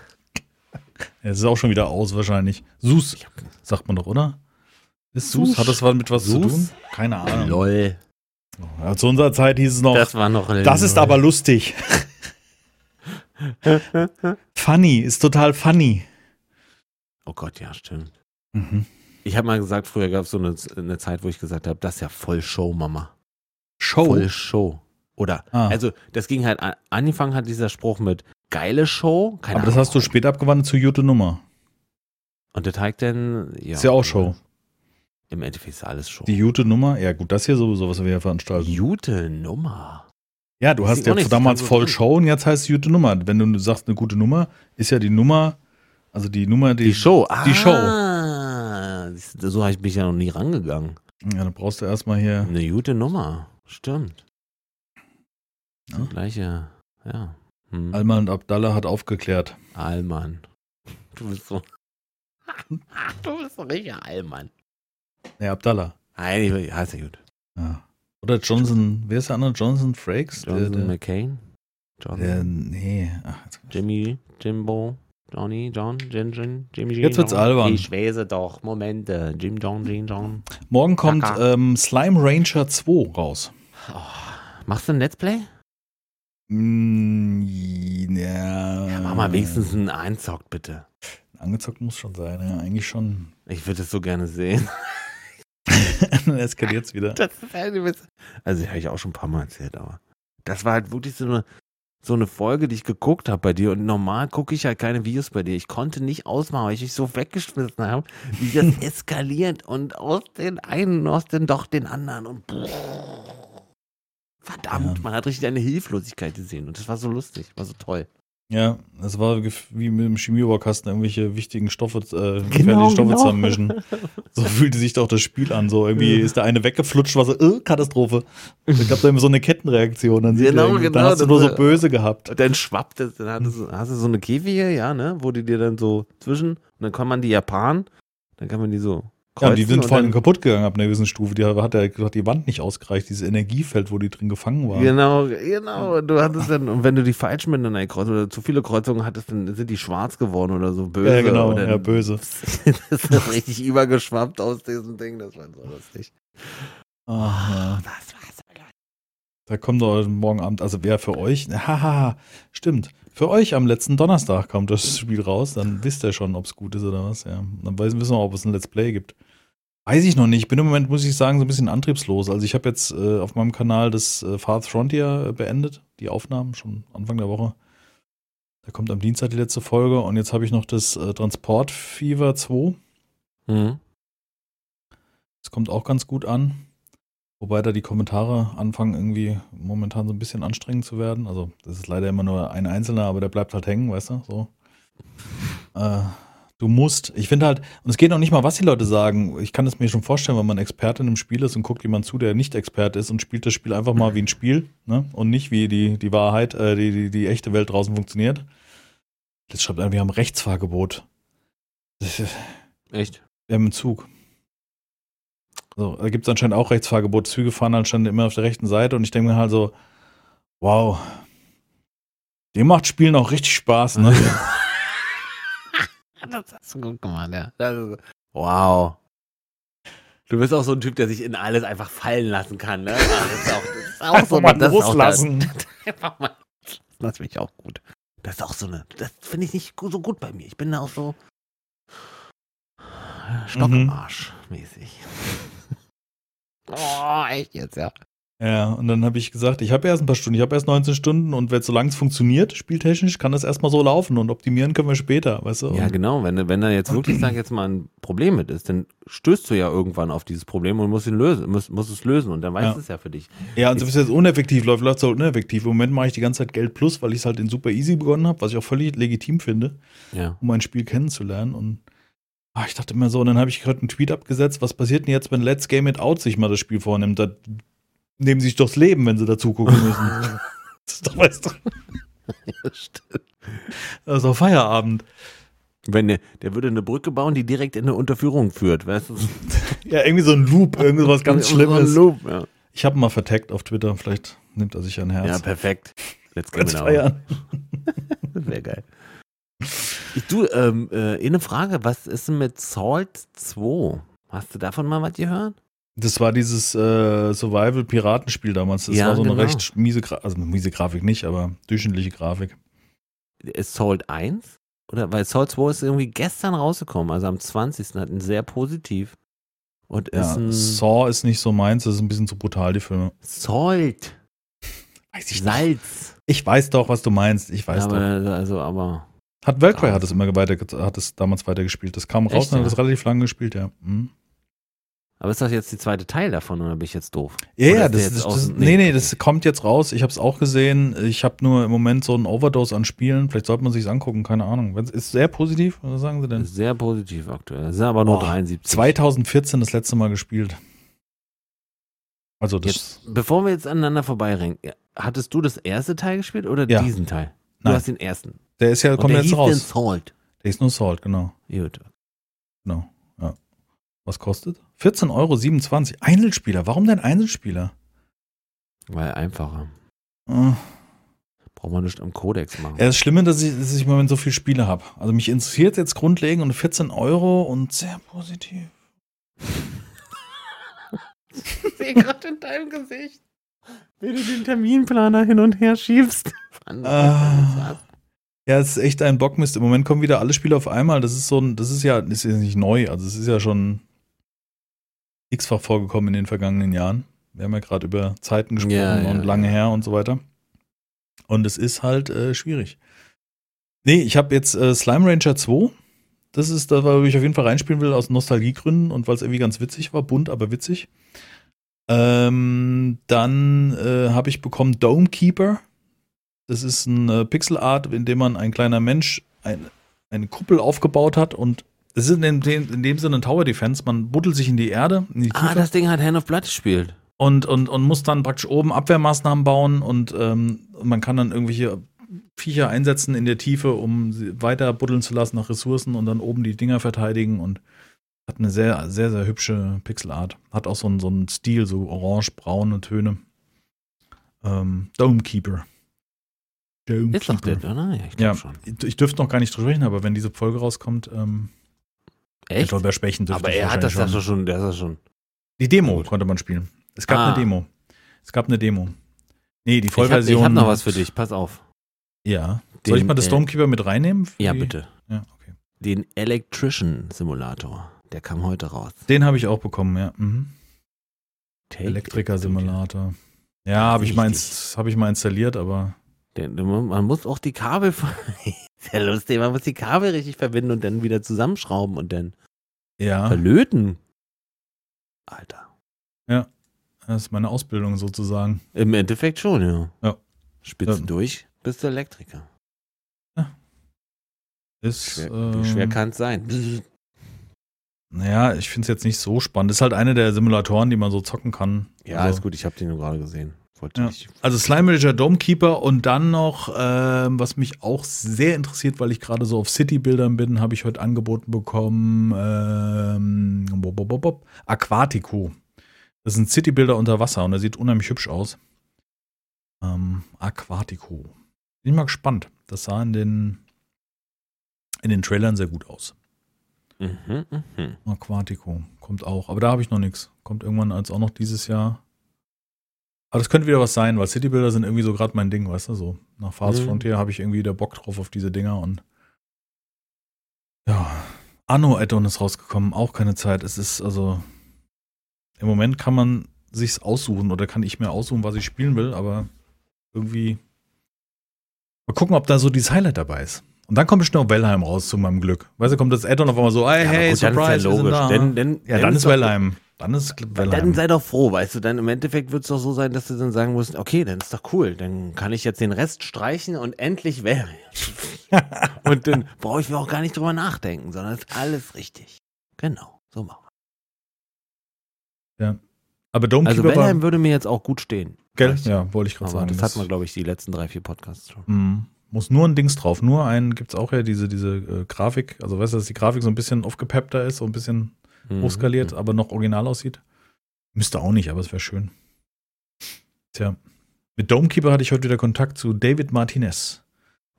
Ja, Es ist auch schon wieder aus wahrscheinlich. Sus, sagt man doch, oder? Ist Sus? Sus. Hat das was mit was zu Sus? tun? Keine Ahnung. lol. Ja, zu unserer Zeit hieß es noch, das, Das war noch ist aber lustig. funny, ist total funny. Oh Gott, ja, stimmt. Mhm. Ich habe mal gesagt, früher gab es so eine, eine Zeit, wo ich gesagt habe, das ist ja voll Show, Mama. Show. Voll Show. Oder, Ah. also, das ging halt, an- angefangen hat dieser Spruch mit geile Show. Keine aber das Ahnung. hast du später abgewandelt zu Jute Nummer. Und der Teig dann, ja. Ist ja auch Show. Im Endeffekt ist alles Show. Die Jute Nummer, ja gut, das hier sowieso, was wir hier veranstalten. Gute Nummer. Ja, du Das hast ja damals das voll. Show und jetzt heißt es gute Nummer. Wenn du sagst eine gute Nummer, ist ja die Nummer, also die Nummer, die, Die Show. Die Show. Ah, du, so habe ich mich ja noch nie rangegangen. Ja, dann brauchst du erstmal hier. Eine gute Nummer. Stimmt. Ja. Gleiche, ja. Hm. Alma und Abdallah hat aufgeklärt. Allmann. Du bist so. du bist so richtig Allmann. Nee, Abdallah. Nein, heißt ja gut. Ja. Oder Johnson, wer ist der andere? Johnson Frakes? Johnson der, der, McCain. John. der, nee. Ach, Jimmy, Jimbo, Johnny, John, Jin, Jin, Jimmy, Jin, Jetzt wird's John. albern. Ich weiß doch. Momente. Jim, John, Jin, John. Morgen kommt ähm, Slime Ranger 2 raus. Oh. Machst du ein Let's Play? Mm, ja. Ja, mach mal wenigstens ein Einzockt, bitte. Angezockt muss schon sein, ja, eigentlich schon. Ich würde es so gerne sehen. Dann eskaliert's wieder. Das ist halt Also, habe ich auch schon ein paar Mal erzählt, aber. Das war halt wirklich so eine, so eine Folge, die ich geguckt habe bei dir. Und normal gucke ich halt keine Videos bei dir. Ich konnte nicht ausmachen, weil ich dich so weggeschmissen habe, wie das eskaliert und aus den einen, aus den doch den anderen. Und verdammt, Ja. man hat richtig eine Hilflosigkeit gesehen. Und das war so lustig, war so toll. Ja, das war wie mit dem Chemiebaukasten irgendwelche wichtigen Stoffe, äh, Genau, Stoffe genau. zusammenmischen. So fühlte sich doch das Spiel an. So irgendwie ist der eine weggeflutscht, war so, äh, Katastrophe. Es gab da immer so eine Kettenreaktion. Dann, Genau, genau, dann hast du nur so böse gehabt. Dann schwappt es, dann hast du, hast du so eine Käfige, ja, ne, wo die dir dann so zwischen, und dann kann man die Japan, dann kann man die so Ja, kreuzen. die sind und vor allem kaputt gegangen ab einer gewissen Stufe. Die hat, hat die Wand nicht ausgereicht, dieses Energiefeld, wo die drin gefangen waren. Genau, genau. Du hattest dann, und wenn du die falsch miteinander kreuzt oder zu viele Kreuzungen hattest, dann sind die schwarz geworden oder so böse. Ja, genau, dann ja, böse. das ist richtig übergeschwappt aus diesem Ding, das war so lustig. Ah, ja. Das war so lustig. Da kommt doch morgen Abend, also wer für euch, haha, stimmt. Für euch am letzten Donnerstag kommt das Spiel raus, dann wisst ihr schon, ob es gut ist oder was, ja. Dann wissen wir, ob es ein Let's Play gibt. Weiß ich noch nicht. Ich bin im Moment, muss ich sagen, so ein bisschen antriebslos. Also ich habe jetzt äh, auf meinem Kanal das äh, Far Frontier äh, beendet, die Aufnahmen, schon Anfang der Woche. Da kommt am Dienstag die letzte Folge und jetzt habe ich noch das äh, Transport Fever 2. Mhm. Das kommt auch ganz gut an. Wobei da die Kommentare anfangen irgendwie momentan so ein bisschen anstrengend zu werden. Also das ist leider immer nur ein Einzelner, aber der bleibt halt hängen, weißt du? So. Äh, du musst. Ich finde halt, und es geht noch nicht mal, was die Leute sagen. Ich kann es mir schon vorstellen, wenn man Experte in einem Spiel ist und guckt jemand zu, der nicht Experte ist und spielt das Spiel einfach mal wie ein Spiel, ne? Und nicht wie die, die Wahrheit, äh, die, die, die echte Welt draußen funktioniert. Das schreibt einer, wir haben Rechtsfahrgebot. Echt? wir haben einen Zug. So, da gibt es anscheinend auch Rechtsfahrgebot. Züge fahren anscheinend immer auf der rechten Seite und ich denke mir halt so, wow, dem macht Spielen auch richtig Spaß, ne? Das hast du gut gemacht, ja. Ist, wow. Du bist auch so ein Typ, der sich in alles einfach fallen lassen kann, ne? Das ist auch, das ist auch Einfach so mal das auch loslassen. Das, einfach mal loslassen. Das finde ich auch gut. Das ist auch so eine, das finde ich nicht so gut bei mir. Ich bin da auch so äh, Stock im Mhm. Arsch mäßig. Oh, echt jetzt, ja. Ja, und dann habe ich gesagt, ich habe erst ein paar Stunden, ich habe erst 19 Stunden und wenn solange es funktioniert, spieltechnisch, kann das erstmal so laufen und optimieren können wir später, weißt du? Ja, genau. Wenn, wenn da jetzt wirklich, sag ich jetzt mal, ein Problem mit ist, dann stößt du ja irgendwann auf dieses Problem und musst, ihn lösen, musst, musst es lösen und dann weißt Ja. du es ja für dich. Ja, und so es jetzt uneffektiv läuft, läuft es halt uneffektiv. Im Moment mache ich die ganze Zeit Geld plus, weil ich es halt in super easy begonnen habe, was ich auch völlig legitim finde, Ja. um ein Spiel kennenzulernen. Und ah, ich dachte immer so, und dann habe ich gerade einen Tweet abgesetzt, was passiert denn jetzt, wenn Let's Game It Out sich mal das Spiel vornimmt? Da nehmen sie sich durchs Leben, wenn sie dazu gucken müssen. das ist doch, weißt du, das ist doch Feierabend. Wenn der, der würde eine Brücke bauen, die direkt in eine Unterführung führt, weißt du? Ja, irgendwie so ein Loop, irgendwas ganz So ein Schlimmes. Loop, ja. Ich habe mal vertaggt auf Twitter, vielleicht nimmt er sich ein Herz. ja, perfekt. Let's go Let's feiern. Sehr geil. Ich, du, ähm, äh, eine Frage, was ist denn mit Salt 2? Hast du davon mal was gehört? Das war dieses äh, Survival-Piratenspiel damals. Das Ja, war so eine genau. recht miese, Gra also miese Grafik nicht, aber durchschnittliche Grafik. Ist Salt 1? Oder weil Salt 2 ist irgendwie gestern rausgekommen, also am 20. hatten sehr positiv. Und Ja, ist ein Saw ist nicht so meins, das ist ein bisschen zu brutal, die Filme. Salt. Weiß ich Salz. Ich weiß doch, was du meinst. Ich weiß Ja, doch. aber, also, aber. Hat Krass. hat es immer weiter, hat es damals weitergespielt. Das kam raus Echt, und hat ja? das relativ lange gespielt, ja. Mhm. Aber ist das jetzt die zweite Teil davon oder bin ich jetzt doof? Ja, ja, ist der das, das, das, nee, nee. das kommt jetzt raus. Ich habe es auch gesehen. Ich habe nur im Moment so einen Overdose an Spielen. Vielleicht sollte man sich angucken, keine Ahnung. Ist sehr positiv, was sagen Sie denn? Sehr positiv aktuell. Das sind aber nur Oh, 73. 2014 das letzte Mal gespielt. Also das. Jetzt, bevor wir jetzt aneinander vorbeiringen, hattest du das erste Teil gespielt oder Ja. diesen Teil? Du Nein. hast den ersten. Der ist ja, kommt der jetzt hieß raus. denn Salt. Der ist nur Salt, genau. Gut. genau. Ja. Was kostet? 14,27 Euro. Einzelspieler. Warum denn Einzelspieler? Weil einfacher. Äh, Braucht man nicht am Codex machen. Ja, das Schlimme, dass ich, dass ich im Moment so viele Spiele habe. Also mich interessiert jetzt grundlegend und 14 Euro und sehr positiv. Ich sehe gerade in deinem Gesicht, wie du den Terminplaner hin und her schiebst. Ah. Ja, es ist echt ein Bockmist. Im Moment kommen wieder alle Spiele auf einmal. Das ist so ein, das ist ja, das ist ja nicht neu. Also es ist ja schon x-fach vorgekommen in den vergangenen Jahren. Wir haben ja gerade über Zeiten gesprochen Ja, ja, und lange ja. her und so weiter. Und es ist halt äh, schwierig. Nee, ich habe jetzt äh, Slime Ranger 2. Das ist da, wo ich auf jeden Fall reinspielen will, aus Nostalgiegründen und weil es irgendwie ganz witzig war, bunt, aber witzig. Ähm, dann äh, habe ich bekommen Dome Keeper. Das ist ein äh, Pixel Art, in dem man ein kleiner Mensch ein, eine Kuppel aufgebaut hat und es ist in dem, in dem Sinne ein Tower Defense. Man buddelt sich in die Erde, in die Ah, das Ding hat Hand of Blood gespielt. und, und, und muss dann praktisch oben Abwehrmaßnahmen bauen und ähm, man kann dann irgendwelche Viecher einsetzen in der Tiefe, um sie weiter buddeln zu lassen nach Ressourcen und dann oben die Dinger verteidigen und hat eine sehr, sehr, sehr hübsche Pixelart. Hat auch so einen, so einen Stil, so orange-braune Töne. Ähm, Domekeeper. Domekeeper. Ist doch das, oder? Ja, ich glaube Ja, schon. ich, ich dürfte noch gar nicht drüber sprechen, aber wenn diese Folge rauskommt, ähm, Echt? drüber sprechen dürfte Aber ich er hat das wahrscheinlich ja schon, der ist das schon. Die Demo Gut. konnte man spielen. Es gab Ah. eine Demo. Es gab eine Demo. Nee, die Ich habe Vollversion. hab noch was für dich, pass auf. Ja. Soll ich Den, mal das äh, Stormkeeper mit reinnehmen? Ja, die- bitte. Ja, okay. Den Electrician Simulator. Der kam heute raus. Den habe ich auch bekommen, ja. Mhm. Take Elektriker-Simulator. Ja, habe ich, mal hab ich mal installiert, aber man muss auch die Kabel. Sehr lustig, man muss die Kabel richtig verbinden und dann wieder zusammenschrauben und dann ja, verlöten. Alter. das ist meine Ausbildung sozusagen. Im Endeffekt schon, ja. Ja. Spitze Ja. durch, bist du Elektriker. Ist, Schwer, ähm, wie schwer kann es sein? Naja, ich finde es jetzt nicht so spannend. Ist halt eine der Simulatoren, die man so zocken kann. Ja, also, ist gut, ich habe den nur gerade gesehen. Ja. Also Slime Ranger Domekeeper und dann noch, ähm, was mich auch sehr interessiert, weil ich gerade so auf City-Bildern bin, habe ich heute angeboten bekommen, ähm, bop, bop, bop, Aquatico. Das sind City-Bilder unter Wasser und er sieht unheimlich hübsch aus. Ähm, Aquatico. Bin ich mal gespannt. Das sah in den, in den Trailern sehr gut aus. Mhm, mhm. Aquatico kommt auch, aber da habe ich noch nichts. Kommt irgendwann als auch noch dieses Jahr. Aber das könnte wieder was sein, weil Citybuilder sind irgendwie so gerade mein Ding, weißt du, so nach Fast Mhm. Frontier habe ich irgendwie wieder Bock drauf auf diese Dinger und ja, Anno Add-on ist rausgekommen, auch keine Zeit. Es ist also im Moment kann man sich's aussuchen oder kann ich mir aussuchen, was ich spielen will, aber irgendwie mal gucken, ob da so dieses Highlight dabei ist. Und dann kommt bestimmt auch Valheim raus zu meinem Glück. Weißt du, kommt das Add-on auf einmal so, hey, Ja, hey, gut, dann ist Surprise, ja logisch. Denn, denn, ja, denn dann ist Valheim. Dann ist Dann Valheim. sei doch froh, weißt du, dann im Endeffekt wird es doch so sein, dass du dann sagen musst, okay, dann ist doch cool, dann kann ich jetzt den Rest streichen und endlich wäre. und dann brauche ich mir auch gar nicht drüber nachdenken, sondern ist alles richtig. Genau, so machen wir. aber Domekeeper Also war, Valheim würde mir jetzt auch gut stehen. gell? Vielleicht. Ja, wollte ich gerade sagen. das hat man, glaube ich, die letzten drei, vier Podcasts schon. Mm, Muss nur ein Dings drauf. Nur ein, gibt's auch ja diese, diese äh, Grafik. Also weißt du, dass die Grafik so ein bisschen aufgepeppter ist, so ein bisschen Mhm. hochskaliert, aber noch original aussieht. Müsste auch nicht, aber es wäre schön. Tja. Mit Domekeeper hatte ich heute wieder Kontakt zu David Martinez.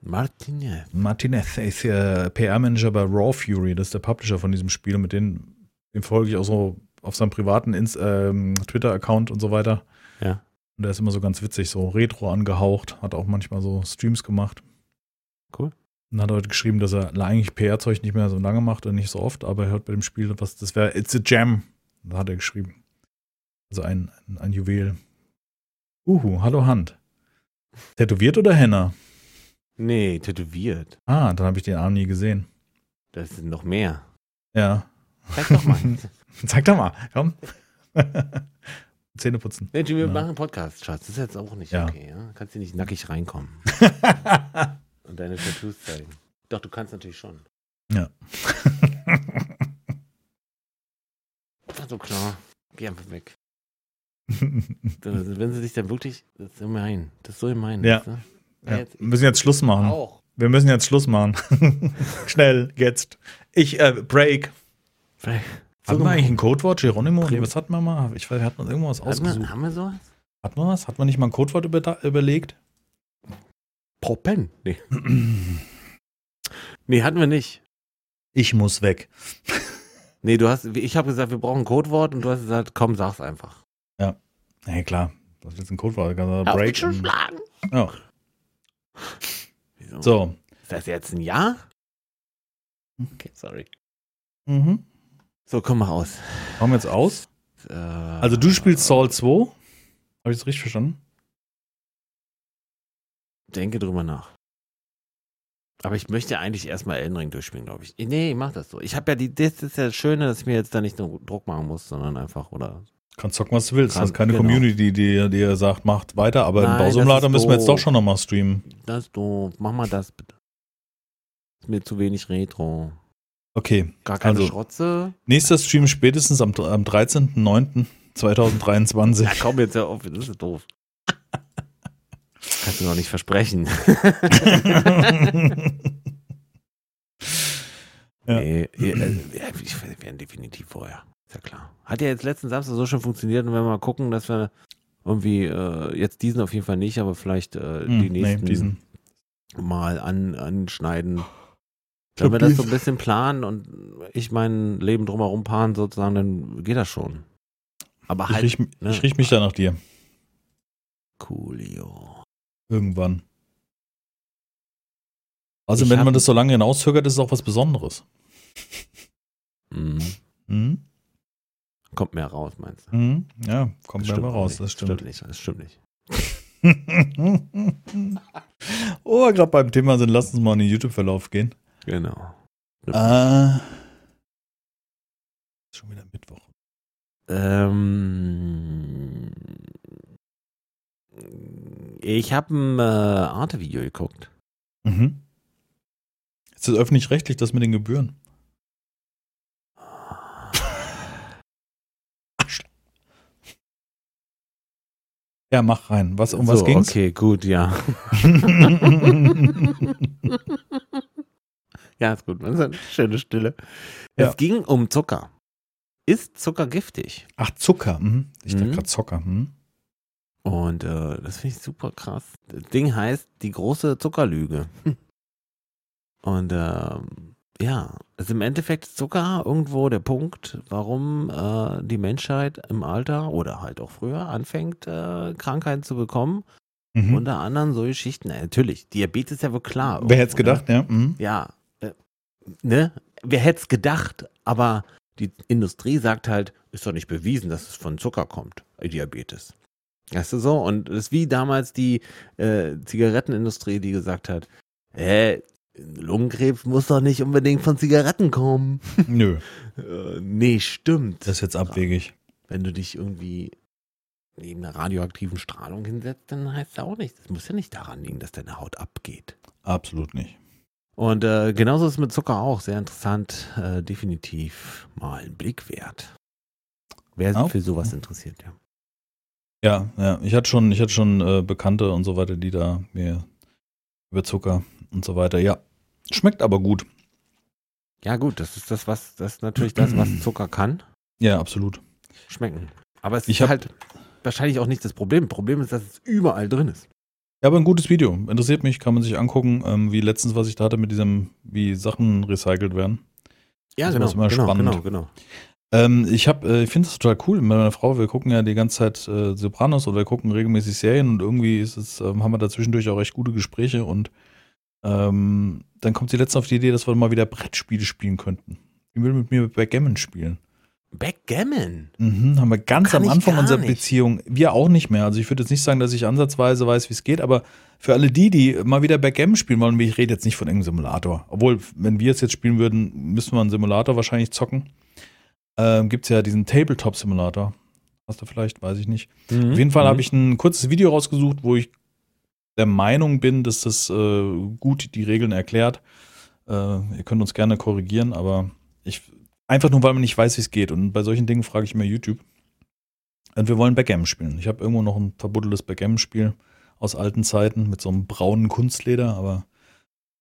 Martinez. Martinez ist ja PR-Manager bei Raw Fury, das ist der Publisher von diesem Spiel, mit dem, dem folge ich auch so auf seinem privaten ähm, Twitter-Account und so weiter. Ja. Und der ist immer so ganz witzig, so retro angehaucht, hat auch manchmal so Streams gemacht. Cool. Und hat heute geschrieben, dass er eigentlich PR-Zeug nicht mehr so lange macht und nicht so oft, aber er hört bei dem Spiel, was das wäre, It's a Jam. Da hat er geschrieben. Also ein, ein, ein Juwel. Uhu, hallo Hand. Tätowiert oder Henna? Nee, tätowiert. Ah, dann habe ich den Arm nie gesehen. Das sind noch mehr. Ja. Sag doch mal. Sag doch mal, komm. Zähne putzen. Nee, Jimmy, wir Ja. machen einen Podcast, Schatz. Das ist jetzt auch nicht Ja. okay, ja? Kannst du nicht nackig reinkommen und deine Tattoos zeigen. Doch, du kannst natürlich schon. Ja. Also klar, geh einfach weg. Wenn sie sich dann wirklich, das ist gemein. Das ist so gemein. Ja. weißt du? ja. jetzt- Wir müssen jetzt Schluss machen. Auch. Wir müssen jetzt Schluss machen. Schnell, jetzt. Ich, äh, Break. Vielleicht- Hatten wir eigentlich ein Codewort, Geronimo? Nee, was hatten wir mal? Ich weiß, hat man irgendwas Hat man, ausgesucht. haben wir sowas? Hat man was? Hat man nicht mal ein Codewort über, überlegt? Propen? Nee. nee, hatten wir nicht. Ich muss weg. Nee, du hast, ich habe gesagt, wir brauchen ein Codewort und du hast gesagt, komm, sag's einfach. Nee, klar. Das ist jetzt ein Codewort. Break. Break. Schon schlagen. Ja. Wieso? So. Ist das jetzt ein Ja? Okay, sorry. Mhm. So, komm mal raus. Machen wir jetzt aus? Äh, Also du spielst Saul 2. Habe ich das richtig verstanden? Denke drüber nach. Aber ich möchte eigentlich erstmal Elden Ring durchspielen, glaube ich. Nee, ich mach das so. Ich habe ja die, das ist ja das Schöne, dass ich mir jetzt da nicht nur Druck machen muss, sondern einfach, oder? Kannst zocken, was du willst. Du Kann- hast keine genau. Community, die dir sagt, macht weiter. Aber Nein, im das Bausimulator ist müssen wir jetzt doch schon nochmal streamen. Das ist doof. Mach mal das bitte. Ist mir zu wenig Retro. Okay. Gar keine Also- Schrotze. Nächster Stream spätestens am, am 13.09.2023. Ja, komm jetzt hör auf, das ist doof. Kannst du noch nicht versprechen. Ja. Nee, äh, ja, ich wir werden definitiv vorher. Ist ja klar. Hat ja jetzt letzten Samstag so schon funktioniert und wenn wir mal gucken, dass wir irgendwie, äh, jetzt diesen auf jeden Fall nicht, aber vielleicht äh, Hm, die nächsten Nee, diesen. mal an, anschneiden. Wenn wir das so ein bisschen planen und ich mein Leben drumherum planen sozusagen, dann geht das schon. Aber Ich halt riech, ne? ich riech mich da nach dir. coolio. Irgendwann. Also Ich wenn man das so lange hinauszögert, ist es auch was Besonderes. Mhm. Mhm. Kommt mehr raus, meinst du? Mhm. Ja, kommt Das auch raus, nicht. das stimmt. nicht. Das stimmt nicht. oh, gerade beim Thema sind, lass uns mal in den YouTube-Verlauf gehen. Genau. Äh, schon wieder Mittwoch. Ähm, ich habe ein äh, Arte-Video geguckt. Mhm. Ist das öffentlich-rechtlich, das mit den Gebühren? Ja, mach rein. Was, um was so, ging's? Okay, gut, ja. Ja, ist gut. Das ist eine schöne Stille. Ja. Es ging um Zucker. Ist Zucker giftig? Ach, Zucker. Mhm. Ich dachte Mhm. gerade Zucker. Mhm. Und äh, das finde ich super krass. Das Ding heißt die große Zuckerlüge. Und ähm, ja, also im Endeffekt ist Zucker irgendwo der Punkt, warum äh, die Menschheit im Alter oder halt auch früher anfängt, äh, Krankheiten zu bekommen. Mhm. Unter anderem so Geschichten. Na, natürlich, Diabetes ist ja wohl klar. Wer hätte es ne? gedacht, ja? Mhm. Ja, äh, ne? Wer hätte es gedacht? Aber die Industrie sagt halt, ist doch nicht bewiesen, dass es von Zucker kommt, äh, Diabetes. Weißt du so? Und das ist wie damals die äh, Zigarettenindustrie, die gesagt hat, äh, Lungenkrebs muss doch nicht unbedingt von Zigaretten kommen. Nö, Äh, nee, stimmt. das ist jetzt abwegig. Wenn du dich irgendwie neben einer radioaktiven Strahlung hinsetzt, dann heißt das auch nicht. Das muss ja nicht daran liegen, dass deine Haut abgeht. Absolut nicht. Und äh, genauso ist es mit Zucker auch. Sehr interessant. Äh, definitiv mal ein Blick wert. Wer sich für sowas interessiert, ja. Ja, ja. Ich hatte schon, ich hatte schon äh, Bekannte und so weiter, die da mir über Zucker und so weiter. Ja, schmeckt aber gut. Ja, gut, das ist das, was, das ist natürlich das, was Zucker kann. Ja, absolut. Schmecken. Aber es Ich ist halt wahrscheinlich auch nicht das Problem. Problem ist, dass es überall drin ist. Ja, aber ein gutes Video. Interessiert mich, kann man sich angucken, ähm, wie letztens, was ich da hatte mit diesem, wie Sachen recycelt werden. Ja, Das genau. ist immer genau, spannend. genau, genau. Ähm, ich hab, äh, ich finde es total cool. Mit meiner Frau, wir gucken ja die ganze Zeit äh, Sopranos oder wir gucken regelmäßig Serien und irgendwie ist es, ähm, haben wir da zwischendurch auch recht gute Gespräche und ähm, dann kommt sie letztens auf die Idee, dass wir mal wieder Brettspiele spielen könnten. Die will mit mir Backgammon spielen. Backgammon. Mhm, haben wir ganz Kann am Anfang unserer nicht. Beziehung. Wir auch nicht mehr. Also ich würde jetzt nicht sagen, dass ich ansatzweise weiß, wie es geht, aber für alle die, die mal wieder Backgammon spielen wollen, ich rede jetzt nicht von irgendeinem Simulator. Obwohl, wenn wir es jetzt spielen würden, müssten wir einen Simulator wahrscheinlich zocken. Ähm, Gibt es ja diesen Tabletop-Simulator. Hast du vielleicht, weiß ich nicht. Mhm. Auf jeden Fall habe ich ein kurzes Video rausgesucht, wo ich der Meinung bin, dass das äh, gut die Regeln erklärt. Äh, ihr könnt uns gerne korrigieren, aber ich einfach nur, weil man nicht weiß, wie es geht. Und bei solchen Dingen frage ich immer YouTube. Und wir wollen Backgammon spielen. Ich habe irgendwo noch ein verbuddeltes Backgammon-Spiel aus alten Zeiten mit so einem braunen Kunstleder, aber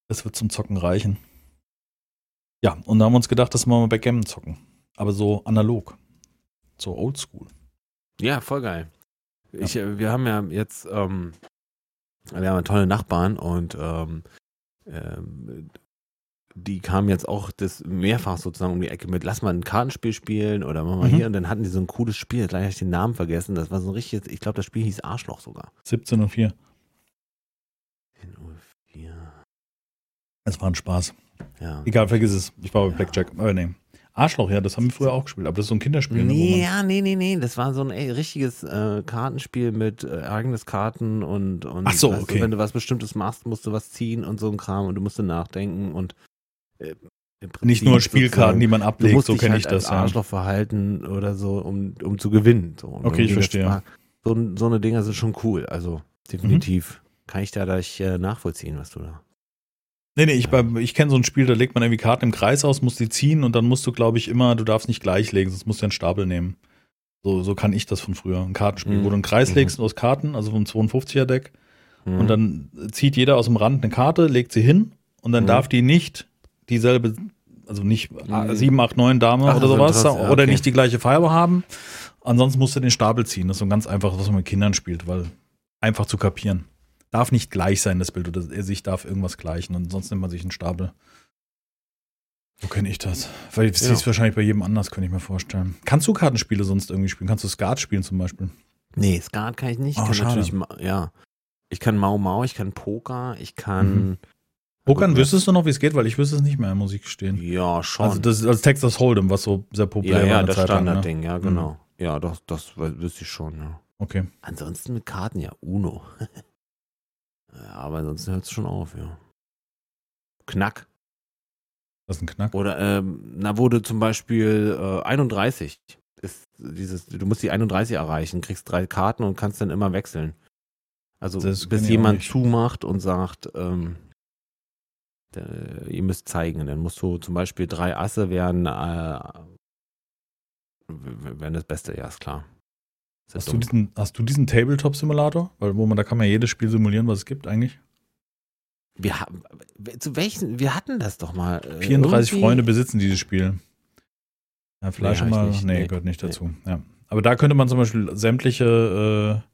das wird zum Zocken reichen. Ja, und da haben wir uns gedacht, dass wir mal Backgammon zocken. Aber so analog. So oldschool. Ja, voll geil. Ich, äh, wir haben ja jetzt, ähm, wir haben tolle Nachbarn und ähm, ähm, die kamen jetzt auch das mehrfach sozusagen um die Ecke mit, lass mal ein Kartenspiel spielen oder mach mal Mhm. hier und dann hatten die so ein cooles Spiel, gleich habe ich den Namen vergessen, das war so ein richtiges, ich glaube das Spiel hieß Arschloch sogar. 17 und 4. 10.04 Es war ein Spaß. Ja. Egal, vergiss es. Ich war bei Ja. Blackjack. Aber nee. Arschloch, ja, das haben wir früher auch gespielt. Aber das ist so ein Kinderspiel. ne, Nee, man- ja, nee, nee, nee. Das war so ein ey, richtiges äh, Kartenspiel mit äh, eigenes Karten und, und Ach so, weißt okay. wenn du was Bestimmtes machst, musst du was ziehen und so ein Kram und du musst nachdenken und äh, im Prinzip Nicht nur Spielkarten, die man du ablegt, musst so dich kenne halt ich als das. Ja. Arschloch verhalten oder so, um, um zu gewinnen. So. Und Okay, ich verstehe. war- So, so eine Dinger sind schon cool. Also definitiv kann ich da gleich äh, nachvollziehen, was du da. Nee, nee, ich, ich kenne so ein Spiel, da legt man irgendwie Karten im Kreis aus, musst die ziehen und dann musst du, glaube ich, immer, du darfst nicht gleich legen, sonst musst du einen Stapel nehmen. So, so kann ich das von früher. Ein Kartenspiel, Mhm. wo du einen Kreis Mhm. legst aus Karten, also vom 52er-Deck, Mhm. und dann zieht jeder aus dem Rand eine Karte, legt sie hin und dann Mhm. darf die nicht dieselbe, also nicht Mhm. 7, 8, 9 Dame Ach, oder so sowas, ja, oder okay. nicht die gleiche Farbe haben. Ansonsten musst du den Stapel ziehen. Das ist so ganz einfach, was man mit Kindern spielt, weil einfach zu kapieren. Darf nicht gleich sein, das Bild, oder er sich darf irgendwas gleichen und sonst nimmt man sich einen Stapel. So kenne ich das. Weil es Ja. ist wahrscheinlich bei jedem anders, könnte ich mir vorstellen. Kannst du Kartenspiele sonst irgendwie spielen? Kannst du Skat spielen zum Beispiel? Nee, Skat kann ich nicht. Ich Oh, kann schade. natürlich, ja. Ich kann Mau Mau, ich kann Poker, ich kann. Mhm. Pokern Gut, wüsstest du noch, wie es geht? Weil ich wüsste es nicht mehr, muss ich gestehen. Ja, schon. Also das ist als Texas Hold'em, was so sehr populär ja, war ja, eine das lang. Ne? Standardding, ja, genau. Ja, doch, das wü- wüsste ich schon, ja. Okay. Ansonsten mit Karten ja Uno. ja, aber ansonsten hört es schon auf, ja. Knack. Das ist ein Knack. Oder, ähm, na, wurde zum Beispiel äh, 31. Ist dieses, du musst die 31 erreichen, kriegst drei Karten und kannst dann immer wechseln. Also Das bis jemand zumacht und sagt, ähm, der, ihr müsst zeigen. Dann musst du zum Beispiel drei Asse wären, äh, w- wären das Beste, ja, ist klar. Hast du diesen, hast du diesen Tabletop-Simulator? Weil wo man, da kann man ja jedes Spiel simulieren, was es gibt eigentlich. Wir haben, zu welchen, wir hatten das doch mal. äh, 34 irgendwie- Freunde besitzen dieses Spiel. Ja, vielleicht Nee, mal. ich nicht. Nee, Nee. gehört nicht dazu. Ja. Aber da könnte man zum Beispiel sämtliche äh,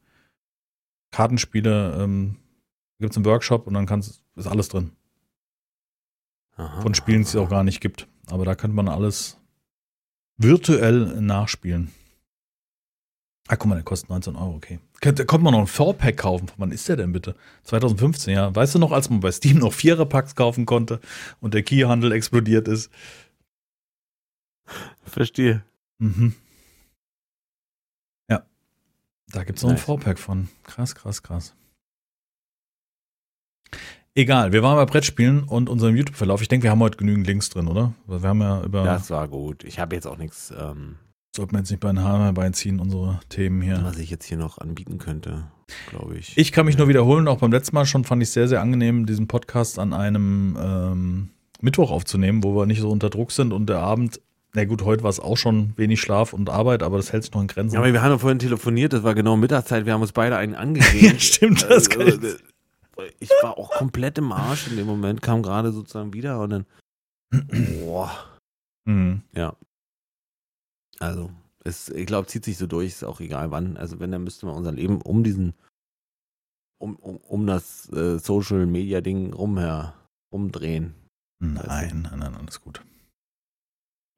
Kartenspiele, ähm, gibt es einen Workshop und dann kannst, ist alles drin. Aha. von Spielen, die es auch gar nicht gibt. Aber da könnte man alles virtuell nachspielen. Ah, guck mal, der kostet 19 Euro, okay. Da konnte man noch ein 4-Pack kaufen. Wann ist der denn bitte? 2015, ja. Weißt du noch, als man bei Steam noch 4er-Packs kaufen konnte und der Keyhandel explodiert ist? Verstehe. Mhm. Ja. Da gibt es noch Nice. ein 4-Pack von. Krass, krass, krass. Egal, wir waren bei Brettspielen und unserem YouTube-Verlauf. Ich denke, wir haben heute genügend Links drin, oder? Wir haben ja über. Das war gut. Ich habe jetzt auch nichts, ähm, Sollten wir jetzt nicht bei den Haaren herbeiziehen, unsere Themen hier. was ich jetzt hier noch anbieten könnte, glaube ich. Ich kann mich nur wiederholen, auch beim letzten Mal schon fand ich es sehr, sehr angenehm, diesen Podcast an einem ähm, Mittwoch aufzunehmen, wo wir nicht so unter Druck sind und der Abend, na gut, heute war es auch schon wenig Schlaf und Arbeit, aber das hält sich noch in Grenzen. Ja, aber wir haben ja vorhin telefoniert, das war genau Mittagszeit, wir haben uns beide einen angegeben. Ja, stimmt, das kann ich- äh, ich war auch komplett im Arsch in dem Moment, kam gerade sozusagen wieder und dann, boah, Mhm. Also, es, ich glaube, zieht sich so durch, ist auch egal wann. Also wenn, dann müsste man unser Leben um diesen, um, um, um das äh, Social Media Ding rumher, rumdrehen. Nein, nein, nein, alles gut.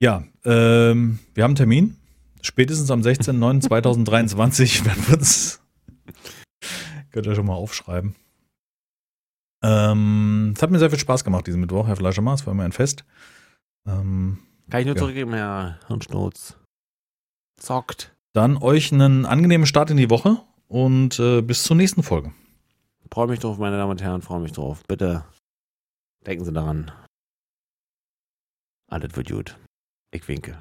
Ja, ähm, wir haben einen Termin. Spätestens am 16.09.2023 werden wir uns. Könnt ihr schon mal aufschreiben. Ähm, es hat mir sehr viel Spaß gemacht diesen Mittwoch, Herr Fleischermaß. Es war immer ein Fest. Ähm, Kann ich nur Ja. zurückgeben, Herr Hirnschnurz. Zockt. dann euch einen angenehmen Start in die Woche und äh, bis zur nächsten Folge. Freue mich drauf, meine Damen und Herren, freue mich drauf. Bitte denken Sie daran. Alles wird gut. Ich winke.